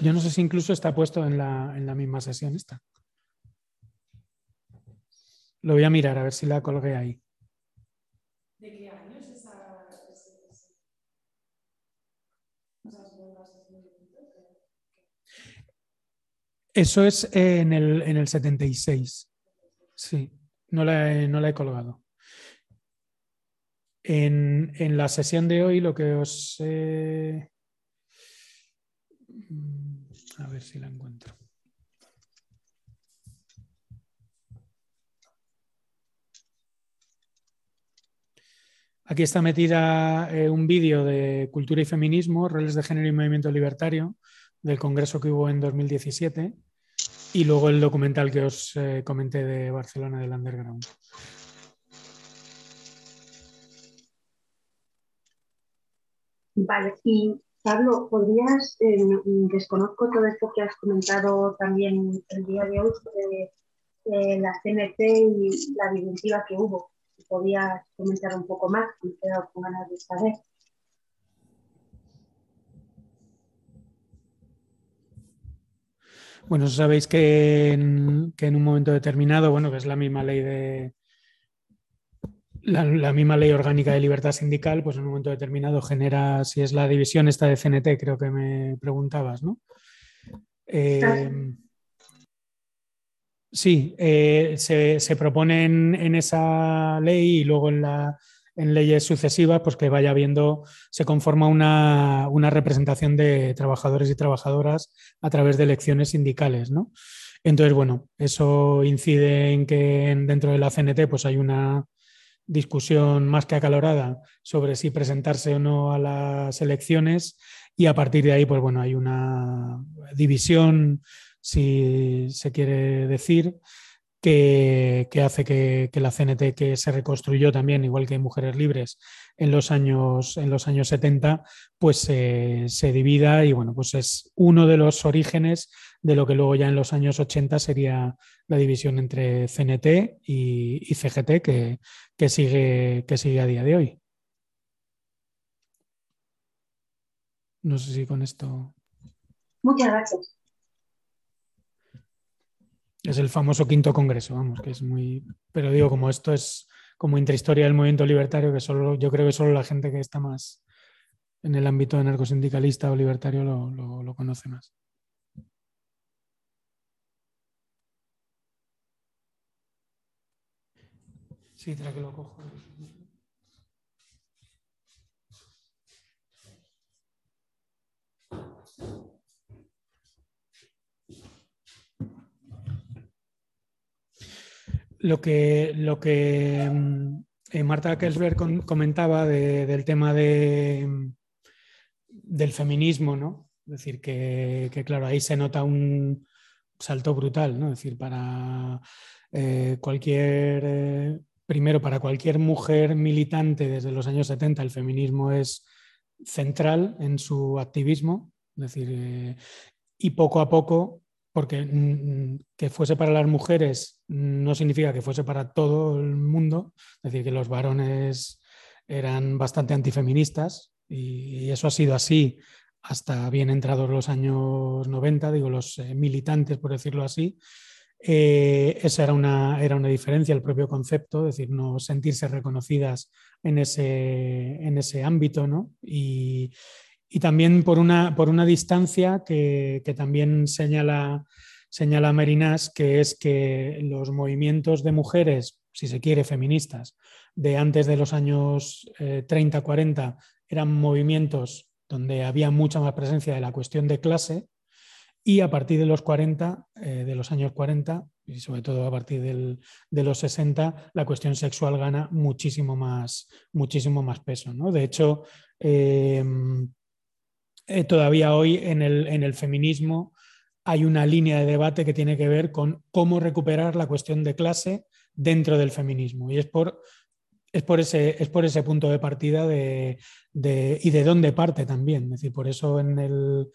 Yo no sé si incluso está puesto en la, en la misma sesión esta. Lo voy a mirar a ver si la colgué ahí. Eso es en el, en el 76. Sí, no la no la he colgado. En, en, la sesión de hoy lo que os... Eh... A ver si la encuentro. Aquí está metida eh, un vídeo de cultura y feminismo, roles de género y movimiento libertario, del congreso que hubo en 2017 y luego el documental que os eh, comenté de Barcelona del Underground. Vale, y Pablo, ¿podrías, eh, desconozco todo esto que has comentado también el día de hoy sobre eh, la CNT y la directiva que hubo? ¿Podrías comentar un poco más? Me quedo con ganas de saber. Bueno, sabéis que en, un momento determinado, bueno, que es la misma ley de la, misma ley orgánica de libertad sindical, pues en un momento determinado genera, si es la división esta de CNT, creo que me preguntabas, ¿no? Eh, sí, eh, se, se, propone en, esa ley y luego en la, en leyes sucesivas, pues que vaya viendo, se conforma una, representación de trabajadores y trabajadoras a través de elecciones sindicales, ¿no? Entonces, bueno, eso incide en que dentro de la CNT pues hay una discusión más que acalorada sobre si presentarse o no a las elecciones y a partir de ahí, pues bueno, hay una división, si se quiere decir, que, hace que, la CNT, que se reconstruyó también, igual que Mujeres Libres, en los años, en los años 70, pues se divida y bueno, pues es uno de los orígenes de lo que luego ya en los años 80 sería la división entre CNT y, CGT que, que, sigue, que sigue a día de hoy. No sé si con esto. Muchas gracias. Es el famoso quinto congreso, vamos, que es muy. Pero digo, como esto es como intrahistoria del movimiento libertario, que solo yo creo que solo la gente que está más en el ámbito anarcosindicalista o libertario lo, conoce más. Sí, que lo cojo. Lo que, lo que mm, eh, Marta Kelsberg comentaba del tema de, mm, del feminismo, ¿no? Es decir, que, claro, ahí se nota un salto brutal, ¿no? Es decir, para eh, cualquier, eh, primero, para cualquier mujer militante desde los años 70, el feminismo es central en su activismo, es decir, y poco a poco porque mm, que fuese para las mujeres no significa que fuese para todo el mundo, es decir, que los varones eran bastante antifeministas y eso ha sido así hasta bien entrados los años 90, digo, los eh, militantes, por decirlo así. Eh, esa era una, era una diferencia, el propio concepto, es decir, no sentirse reconocidas en ese, en ese ámbito, ¿no? Y también por una, por una distancia que, también señala, señala Merinas, que es que los movimientos de mujeres, si se quiere, feministas, de antes de los años 30, eh, 40, eran movimientos donde había mucha más presencia de la cuestión de clase y a partir de los 40, eh, de los años 40 y sobre todo a partir de los 60, la cuestión sexual gana muchísimo más, muchísimo más peso. ¿no? De hecho, eh, eh, todavía hoy en el, en el feminismo hay una línea de debate que tiene que ver con cómo recuperar la cuestión de clase dentro del feminismo. Y es por, es por, ese, es por ese punto de partida de, y de dónde parte también. Es decir, por eso en el,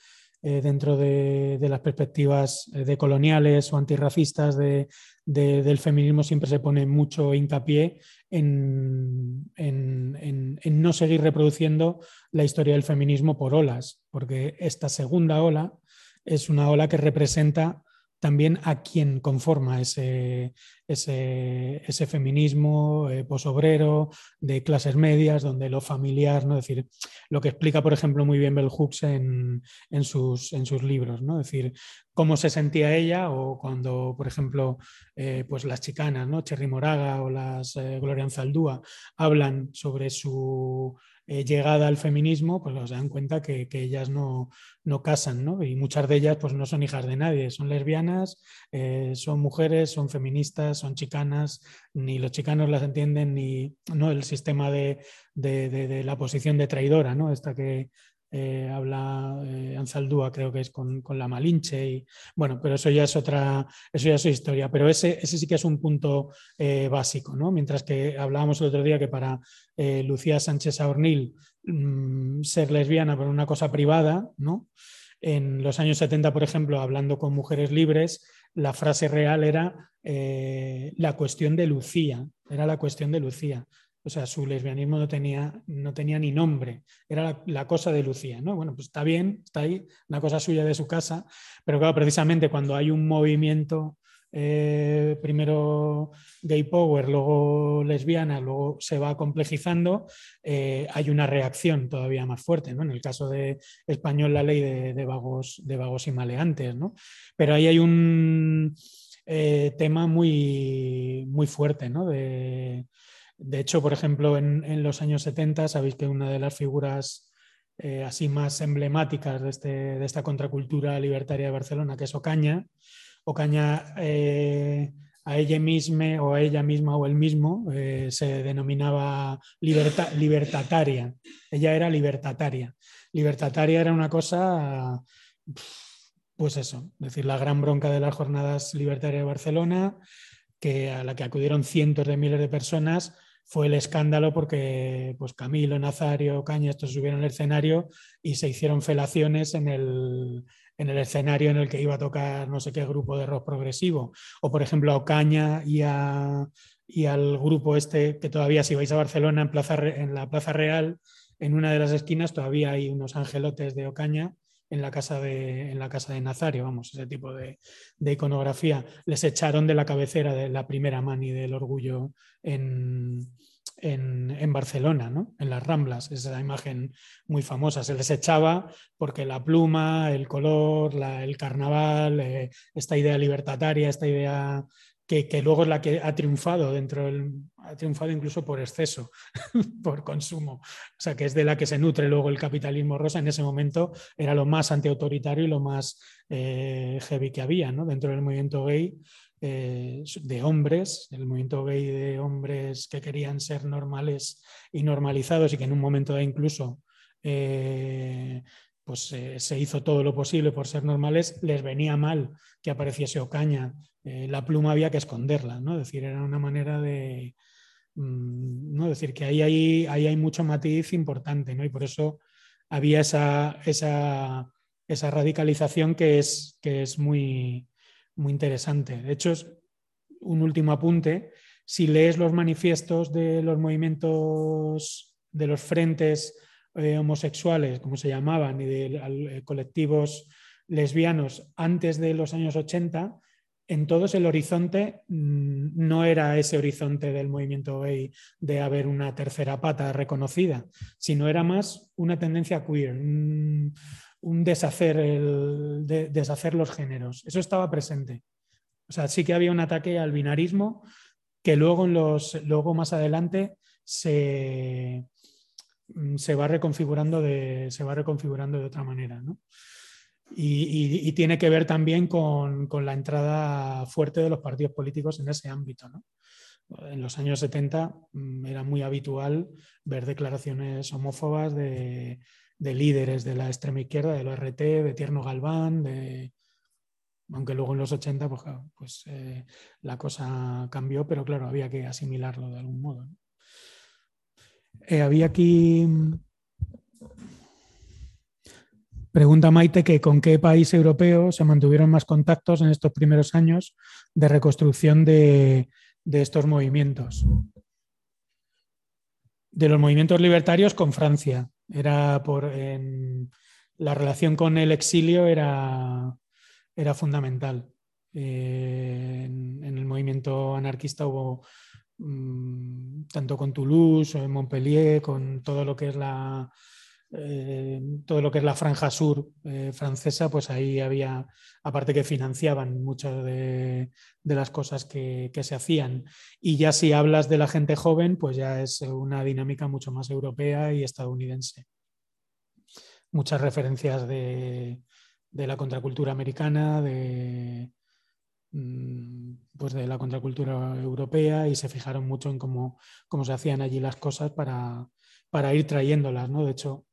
eh, dentro de, las perspectivas eh, de coloniales o antirracistas del feminismo siempre se pone mucho hincapié en, en, no seguir reproduciendo la historia del feminismo por olas, porque esta segunda ola es una ola que representa también a quien conforma ese, ese, feminismo eh, posobrero de clases medias, donde lo familiar, ¿no? Decir, lo que explica, por ejemplo, muy bien Bell Hooks en, sus, en sus libros, ¿no? Decir, cómo se sentía ella o cuando, por ejemplo, eh, pues las chicanas, ¿no? Cherry Moraga o las eh, Gloria Anzaldúa hablan sobre su eh, llegada al feminismo, pues se dan cuenta que, ellas no, no casan, ¿no? Y muchas de ellas pues no son hijas de nadie, son lesbianas, son mujeres, son feministas, son chicanas, ni los chicanos las entienden, ni ¿no? el sistema de, de la posición de traidora, ¿no? Esta que, eh, habla eh, Anzaldúa, creo que es con, la Malinche, y bueno, pero eso ya es otra, eso ya es historia, pero ese, ese sí que es un punto eh, básico, ¿no? Mientras que hablábamos el otro día que para Lucía Sánchez Aornil mm, ser lesbiana por una cosa privada, ¿no? En los años 70, por ejemplo, hablando con mujeres libres, la frase real era la cuestión de Lucía, era la cuestión de Lucía. O sea, su lesbianismo no tenía, no tenía ni nombre, era la, cosa de Lucía, ¿no? Bueno, pues está bien, está ahí, una cosa suya de su casa, pero claro, precisamente cuando hay un movimiento, eh, primero gay power, luego lesbiana, luego se va complejizando, eh, hay una reacción todavía más fuerte, ¿no? En el caso de español, la ley de, vagos, de vagos y maleantes, ¿no? Pero ahí hay un eh, tema muy, muy fuerte, ¿no? De, de hecho, por ejemplo, en, los años 70, sabéis que una de las figuras así más emblemáticas este, de, esta contracultura libertaria de Barcelona, que es Ocaña, Ocaña eh, a ella misma o a ella misma o él mismo eh, se denominaba libertataria. Ella era libertataria. Libertataria era una cosa, pues eso, es decir, la gran bronca de las jornadas libertarias de Barcelona, que a la que acudieron cientos de miles de personas fue el escándalo porque pues Camilo, Nazario, Caña, estos subieron al escenario y se hicieron felaciones en el, escenario en el que iba a tocar no sé qué grupo de rock progresivo. O por ejemplo a Ocaña y, y al grupo este que todavía si vais a Barcelona en, Plaza, en la Plaza Real, en una de las esquinas todavía hay unos angelotes de Ocaña en la casa de, en la casa de Nazario, vamos, ese tipo de, iconografía. Les echaron de la cabecera de la primera mani del orgullo en, en, Barcelona, ¿no? en las Ramblas, esa imagen muy famosa. Se les echaba porque la pluma, el color, el carnaval, eh, esta idea libertataria, esta idea que, luego es la que ha triunfado dentro del, ha triunfado incluso por exceso, por consumo. O sea, que es de la que se nutre luego el capitalismo rosa. En ese momento era lo más antiautoritario y lo más eh, heavy que había ¿no? dentro del movimiento gay eh, de hombres, el movimiento gay de hombres que querían ser normales y normalizados y que en un momento incluso eh, pues eh, se hizo todo lo posible por ser normales, les venía mal que apareciese Ocaña. La pluma había que esconderla, ¿no? Es decir, era una manera de... Mm, ¿no? decir, que ahí hay, ahí hay mucho matiz importante, ¿no? Y por eso había esa, esa, esa radicalización que es, que es muy, muy interesante. De hecho, un último apunte. Si lees los manifiestos de los movimientos, de los frentes eh, homosexuales, como se llamaban, y de eh, colectivos lesbianos antes de los años 80, en todos el horizonte mm, no era ese horizonte del movimiento gay de haber una tercera pata reconocida, sino era más una tendencia queer, un, deshacer, el, deshacer los géneros. Eso estaba presente. O sea, sí que había un ataque al binarismo que luego, en los, luego más adelante se, se va reconfigurando de, se va reconfigurando de otra manera. Y, tiene que ver también con, la entrada fuerte de los partidos políticos en ese ámbito. En los años 70 mm, era muy habitual ver declaraciones homófobas de, líderes de la extrema izquierda, de los RT, de Tierno Galván, de, aunque luego en los 80 pues, pues eh, la cosa cambió, pero claro, había que asimilarlo de algún modo. Eh, había aquí Pregunta Maite que con qué país europeo se mantuvieron más contactos en estos primeros años de reconstrucción de, estos movimientos. De los movimientos libertarios con Francia. Era por la relación con el exilio era, era fundamental. Eh, en, el movimiento anarquista hubo mm, tanto con Toulouse, en Montpellier, con todo lo que es la, eh, todo lo que es la franja sur eh, francesa, pues ahí había, aparte que financiaban muchas de, las cosas que, se hacían. Y ya si hablas de la gente joven, pues ya es una dinámica mucho más europea y estadounidense. Muchas referencias de, la contracultura americana, de, mm, pues de la contracultura europea y se fijaron mucho en cómo, cómo se hacían allí las cosas para, para ir trayéndolas. ¿no? De hecho,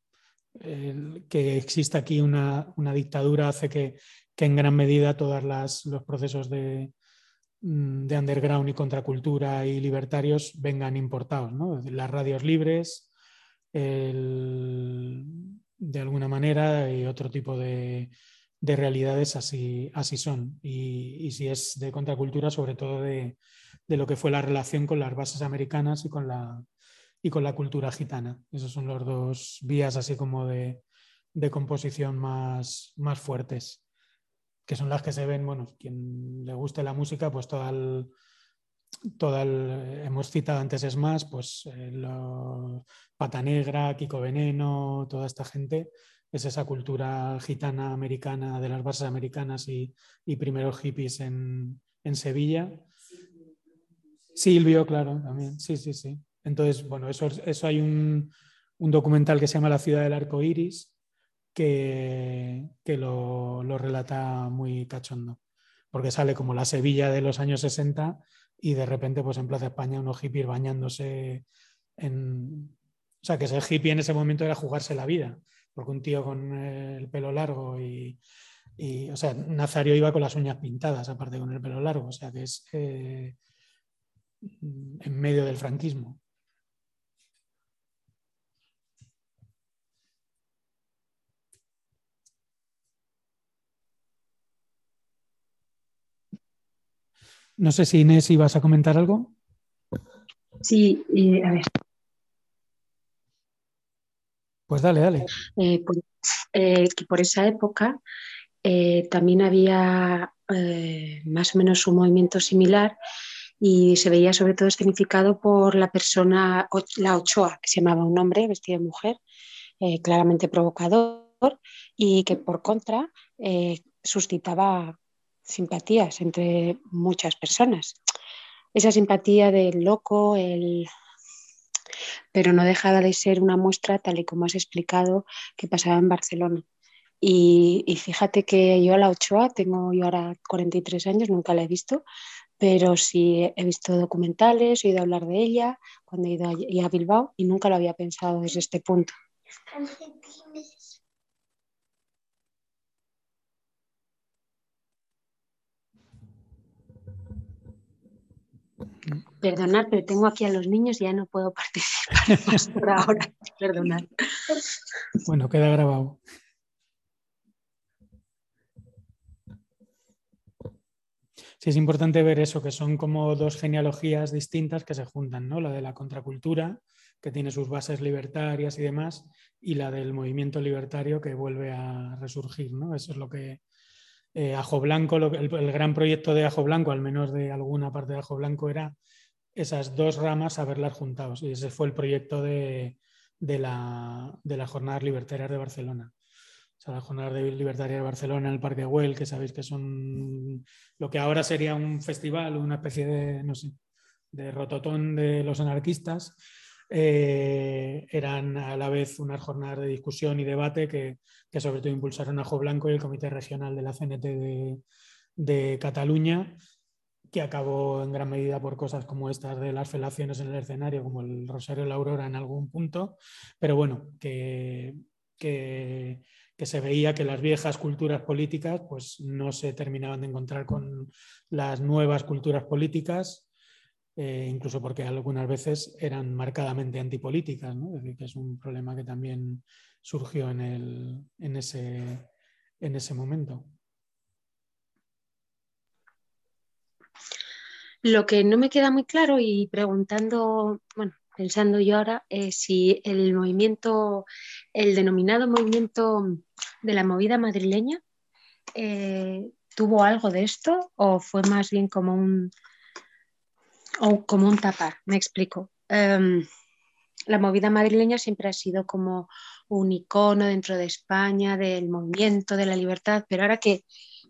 que exista aquí una, dictadura hace que, en gran medida todos los procesos de, mm, de, underground y contracultura y libertarios vengan importados. Las radios libres, de alguna manera, y otro tipo de, realidades así, así son. Y, si es de contracultura, sobre todo de, de lo que fue la relación con las bases americanas y con la, y con la cultura gitana. Esos son los dos vías así como de, composición más, más, fuertes, que son las que se ven, bueno, quien le guste la música, pues toda el, toda hemos citado antes es más, pues eh, Pata Negra, Kiko Veneno, toda esta gente, es esa cultura gitana americana de las bases americanas y, y primeros hippies en, en Sevilla. Silvio, claro, también, sí, sí, sí. Entonces, bueno, eso, eso hay un, documental que se llama La ciudad del arco iris que, lo, relata muy cachondo, porque sale como la Sevilla de los años 60 y de repente, pues en Plaza España, unos hippies bañándose en. O sea, que ese hippie en ese momento era jugarse la vida, porque un tío con el pelo largo y, o sea, Nazario iba con las uñas pintadas, aparte con el pelo largo, o sea, que es eh, en medio del franquismo. No sé si Inés ibas a comentar algo. Sí, a ver. Pues dale, dale. Eh, pues, eh, que por esa época eh, también había más o menos un movimiento similar y se veía sobre todo escenificado por la persona, la Ochoa, que se llamaba un hombre vestido de mujer, claramente provocador y que por contra suscitaba simpatías entre muchas personas. Esa simpatía del loco, el... pero no dejaba de ser una muestra, tal y como has explicado, que pasaba en Barcelona. Y, fíjate que yo a la Ochoa tengo yo ahora 43 años, nunca la he visto, pero sí he visto documentales, he oído hablar de ella cuando he ido a, a Bilbao y nunca lo había pensado desde este punto. Perdonad, pero tengo aquí a los niños y ya no puedo participar más por ahora. Perdonad. Bueno, queda grabado. Sí, es importante ver eso, que son como dos genealogías distintas que se juntan, ¿no? La de la contracultura, que tiene sus bases libertarias y demás, y la del movimiento libertario que vuelve a resurgir, ¿no? Eso es lo que, eh, Ajo Blanco, el, gran proyecto de Ajo Blanco, al menos de alguna parte de Ajo Blanco, era esas dos ramas haberlas juntado. Y ese fue el proyecto de, la, de las Jornadas Libertarias de Barcelona. O sea, las Jornadas Libertarias de Barcelona en el Parque Güell, que sabéis que son lo que ahora sería un festival, una especie de, no sé, de rototón de los anarquistas eh, eran a la vez unas jornadas de discusión y debate que, sobre todo impulsaron Ajo Blanco y el Comité Regional de la CNT de, Cataluña, que acabó en gran medida por cosas como estas de las felaciones en el escenario, como el Rosario la Aurora en algún punto, pero bueno, que, que, se veía que las viejas culturas políticas pues, no se terminaban de encontrar con las nuevas culturas políticas, eh, incluso porque algunas veces eran marcadamente antipolíticas, es decir, que es un problema que también surgió en, el, en, ese, en ese momento. Lo que no me queda muy claro y preguntando, bueno, pensando yo ahora, es si el movimiento, el denominado movimiento de la movida madrileña, eh, tuvo algo de esto o fue más bien como un, o como un tapar, me explico. Em, la movida madrileña siempre ha sido como un icono dentro de España del movimiento, de la libertad, pero ahora que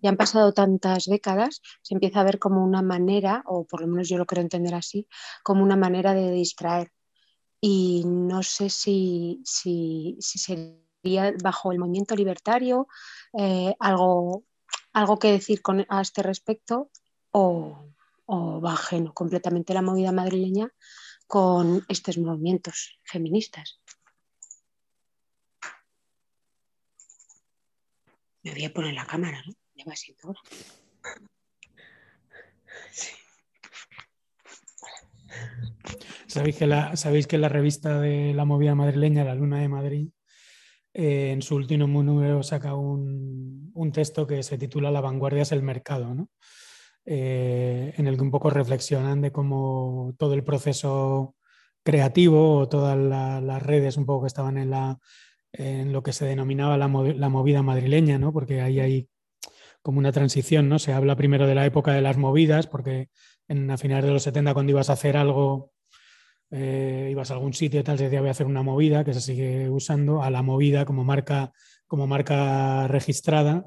ya han pasado tantas décadas, se empieza a ver como una manera, o por lo menos yo lo quiero entender así, como una manera de distraer. Y no sé si, sería bajo el movimiento libertario eh, algo, algo que decir con, a este respecto o, o completamente la movida madrileña con estos movimientos feministas. Me voy a poner la cámara, ¿no? Hora. ¿Sabéis que, la, Sabéis que la revista de la movida madrileña, La Luna de Madrid, eh, en su último número saca un, texto que se titula La vanguardia es el mercado, ¿no? Eh, en el que un poco reflexionan de cómo todo el proceso creativo o todas las redes un poco que estaban en, la, en lo que se denominaba la, la movida madrileña, ¿no? porque ahí hay como una transición, ¿no? Se habla primero de la época de las movidas, porque en, a finales de los 70 cuando ibas a hacer algo, eh, ibas a algún sitio y tal, se decía voy a hacer una movida, que se sigue usando, a la movida como marca, como marca registrada.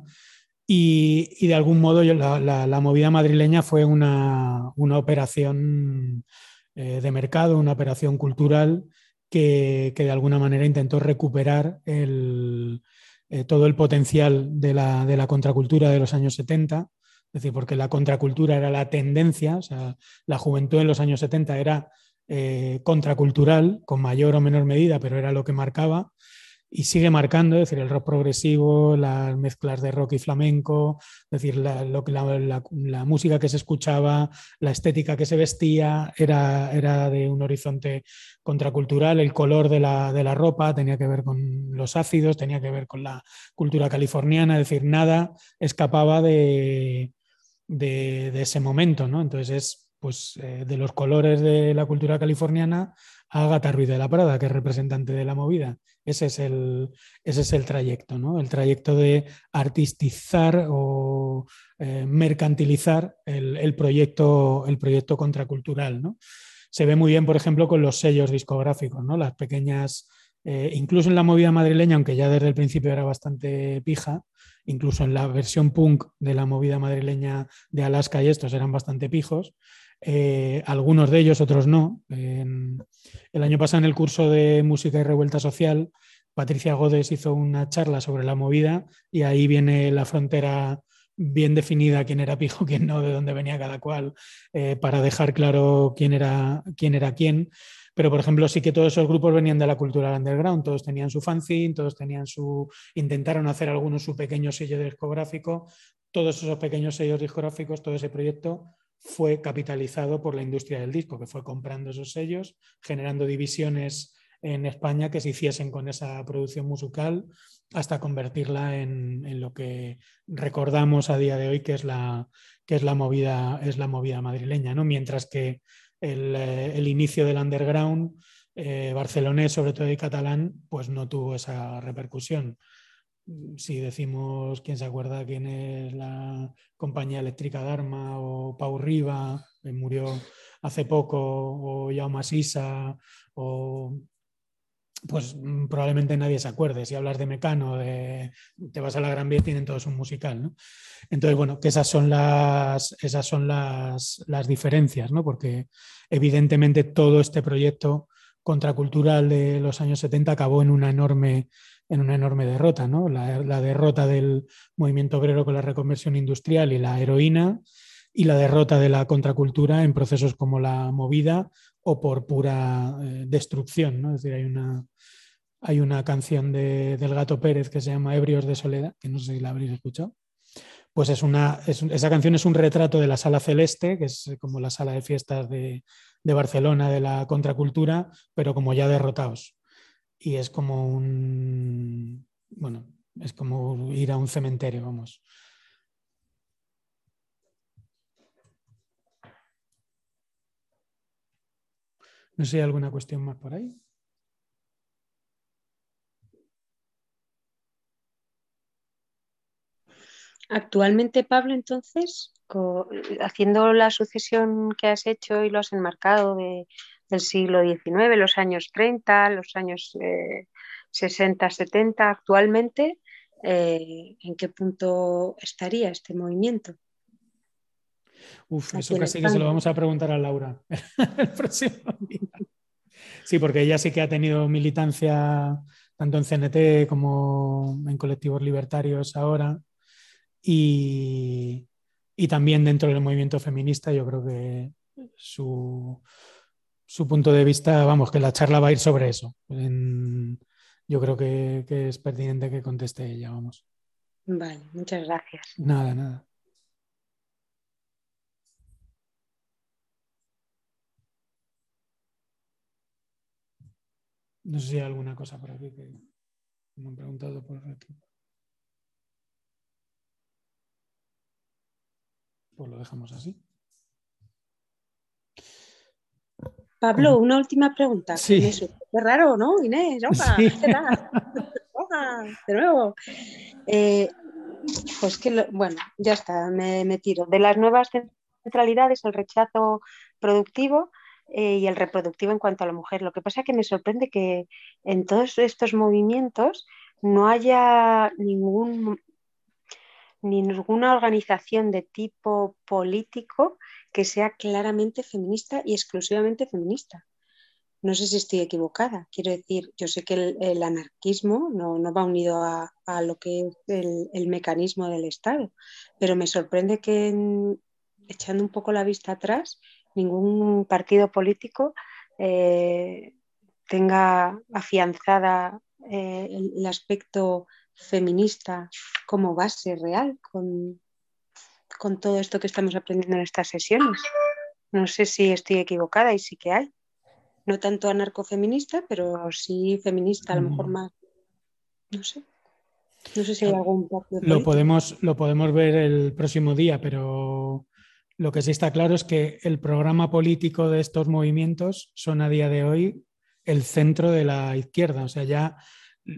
Y, de algún modo la, movida madrileña fue una, operación eh, de mercado, una operación cultural que, de alguna manera intentó recuperar el, eh, todo el potencial de la, contracultura de los años 70, es decir, porque la contracultura era la tendencia, o sea, la juventud en los años 70 era eh, contracultural, con mayor o menor medida, pero era lo que marcaba, y sigue marcando, es decir, el rock progresivo, las mezclas de rock y flamenco, es decir, la, la, música que se escuchaba, la estética que se vestía, era, era de un horizonte contracultural, el color de la, de la, ropa tenía que ver con los ácidos, tenía que ver con la cultura californiana, es decir, nada escapaba de, de, ese momento, ¿no? Entonces es pues, eh, de los colores de la cultura californiana Agatha Ruiz de la Prada, que es representante de la movida. Ese es el, ese es el trayecto, ¿no? El trayecto de artistizar o eh, mercantilizar el, proyecto, el proyecto contracultural, ¿no? Se ve muy bien, por ejemplo, con los sellos discográficos, ¿no? Las pequeñas, eh, incluso en la movida madrileña, aunque ya desde el principio era bastante pija, incluso en la versión punk de la movida madrileña de Alaska y estos eran bastante pijos, eh, algunos de ellos, otros no. el año pasado en el curso de Música y Revuelta Social, Patricia Godes hizo una charla sobre la movida y ahí viene la frontera bien definida, quién era pijo, quién no, de dónde venía cada cual, eh, para dejar claro quién era, quién era quién. Pero, por ejemplo, sí que todos esos grupos venían de la cultura underground, todos tenían su fanzine, todos tenían su... intentaron hacer algunos su pequeño sello discográfico, todos esos pequeños sellos discográficos, todo ese proyecto fue capitalizado por la industria del disco, que fue comprando esos sellos, generando divisiones en España que se hiciesen con esa producción musical hasta convertirla en, lo que recordamos a día de hoy que es la, que es la, movida, es la movida madrileña, ¿no? mientras que el, eh, inicio del underground eh, barcelonés, sobre todo y catalán, pues no tuvo esa repercusión si decimos quién se acuerda quién es la compañía eléctrica Dharma o Pau Riva, que murió hace poco, o Jaume Sisa, o pues mm, probablemente nadie se acuerde. Si hablas de Mecano, de, te vas a la Gran Vía, tienen todos un musical. ¿no? Entonces, bueno, que esas son las, esas son las, las diferencias, ¿no? porque evidentemente todo este proyecto contracultural de los años 70 acabó en una enorme en una enorme derrota, ¿no? La, derrota del movimiento obrero con la reconversión industrial y la heroína, y la derrota de la contracultura en procesos como la movida o por pura eh, destrucción. ¿no? Es decir, hay una, hay una canción de, del Gato Pérez que se llama Ebrios de Soledad, que no sé si la habréis escuchado. Pues es una, esa canción es un retrato de la Sala Celeste, que es como la sala de fiestas de, de Barcelona de la contracultura, pero como ya derrotados. Y es como un, bueno, es como ir a un cementerio, vamos. No sé alguna cuestión más por ahí. Actualmente, Pablo, entonces, haciendo la sucesión que has hecho y lo has enmarcado del siglo XIX, los años 30, los años 60, eh, 70, actualmente, eh, ¿en qué punto estaría este movimiento? Uf, eso casi que se lo vamos a preguntar a Laura el próximo día. Sí, porque ella sí que ha tenido militancia tanto en CNT como en colectivos libertarios ahora. Y, también dentro del movimiento feminista, yo creo que su, punto de vista, vamos, que la charla va a ir sobre eso. yo creo que, que es pertinente que conteste ella, vamos. Vale, muchas gracias. Nada, nada. No sé si hay alguna cosa por aquí que me han preguntado por aquí. Pues lo dejamos así. Pablo, una última pregunta. Sí. Qué raro, ¿no, Inés? de nuevo. Eh, pues que, bueno, ya está, me, me, tiro. De las nuevas centralidades, el rechazo productivo, eh, y el reproductivo en cuanto a la mujer. Lo que pasa es que me sorprende que en todos estos movimientos no haya ningún, ninguna organización de tipo político que sea claramente feminista y exclusivamente feminista. No sé si estoy equivocada. Quiero decir, yo sé que el, anarquismo no, va unido a, lo que es el, el, mecanismo del Estado, pero me sorprende que echando un poco la vista atrás ningún partido político eh, tenga afianzada eh, el, aspecto feminista como base real con, con todo esto que estamos aprendiendo en estas sesiones. No sé si estoy equivocada y sí que hay. No tanto anarcofeminista, pero sí feminista, a lo mejor mm. más. No sé. No sé si hay algún Lo podemos, lo podemos ver el próximo día, pero lo que sí está claro es que el programa político de estos movimientos son a día de hoy el centro de la izquierda. O sea, ya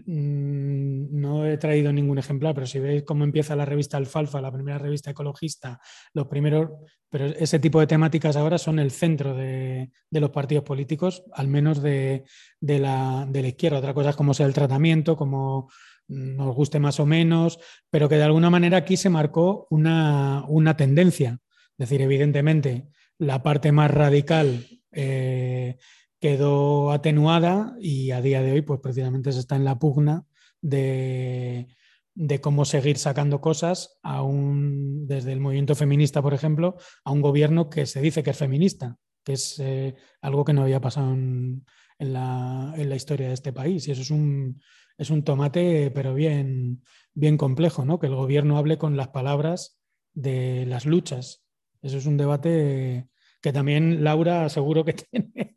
no he traído ningún ejemplar, pero si veis cómo empieza la revista Alfalfa, la primera revista ecologista, los primeros, pero ese tipo de temáticas ahora son el centro de, los partidos políticos, al menos de, la, izquierda. Otra cosa es cómo sea el tratamiento, cómo nos guste más o menos, pero que de alguna manera aquí se marcó una, una tendencia es decir, evidentemente, la parte más radical eh, quedó atenuada y a día de hoy, pues precisamente se está en la pugna de, cómo seguir sacando cosas a desde el movimiento feminista, por ejemplo, a un gobierno que se dice que es feminista, que es eh, algo que no había pasado en, la, historia de este país. Y eso es un, es un tomate, pero bien, bien complejo, ¿no? Que el gobierno hable con las palabras de las luchas eso es un debate que también Laura seguro que tiene,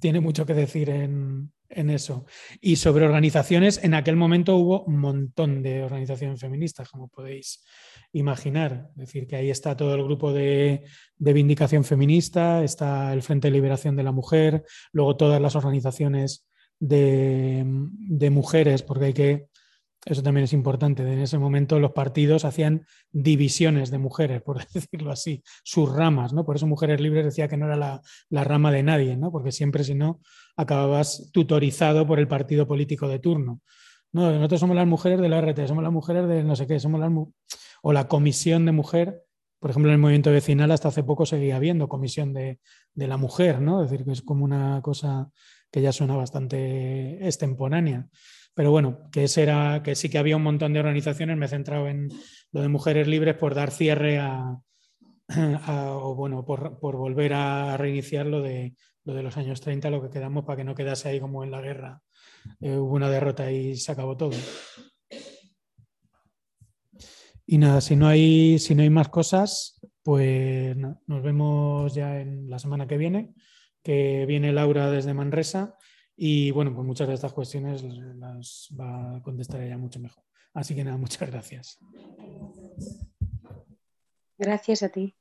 tiene mucho que decir en, eso. Y sobre organizaciones, en aquel momento hubo un montón de organizaciones feministas, como podéis imaginar. Es decir, que ahí está todo el grupo de, de Vindicación Feminista, está el Frente de Liberación de la Mujer, luego todas las organizaciones de, de mujeres, porque hay que eso también es importante. En ese momento los partidos hacían divisiones de mujeres, por decirlo así, sus ramas, ¿no? Por eso Mujeres Libres decía que no era la, rama de nadie, ¿no? Porque siempre, si no, acababas tutorizado por el partido político de turno. No, nosotros somos las mujeres de la RT, somos las mujeres de no sé qué, somos las o la comisión de mujer, por ejemplo, en el movimiento vecinal hasta hace poco seguía habiendo comisión de, de la mujer, ¿no? Es decir, que es como una cosa que ya suena bastante extemporánea. Pero bueno, que, era, que sí que había un montón de organizaciones, me he centrado en lo de mujeres libres por dar cierre a, o bueno, por, volver a reiniciar lo de, lo de los años 30, lo que quedamos para que no quedase ahí como en la guerra eh, hubo una derrota y se acabó todo. Y nada, si no hay, si no hay más cosas, pues nos vemos ya en la semana que viene, que viene Laura desde Manresa y bueno, pues muchas de estas cuestiones las va a contestar ella mucho mejor. Así que nada, muchas gracias. Gracias a ti.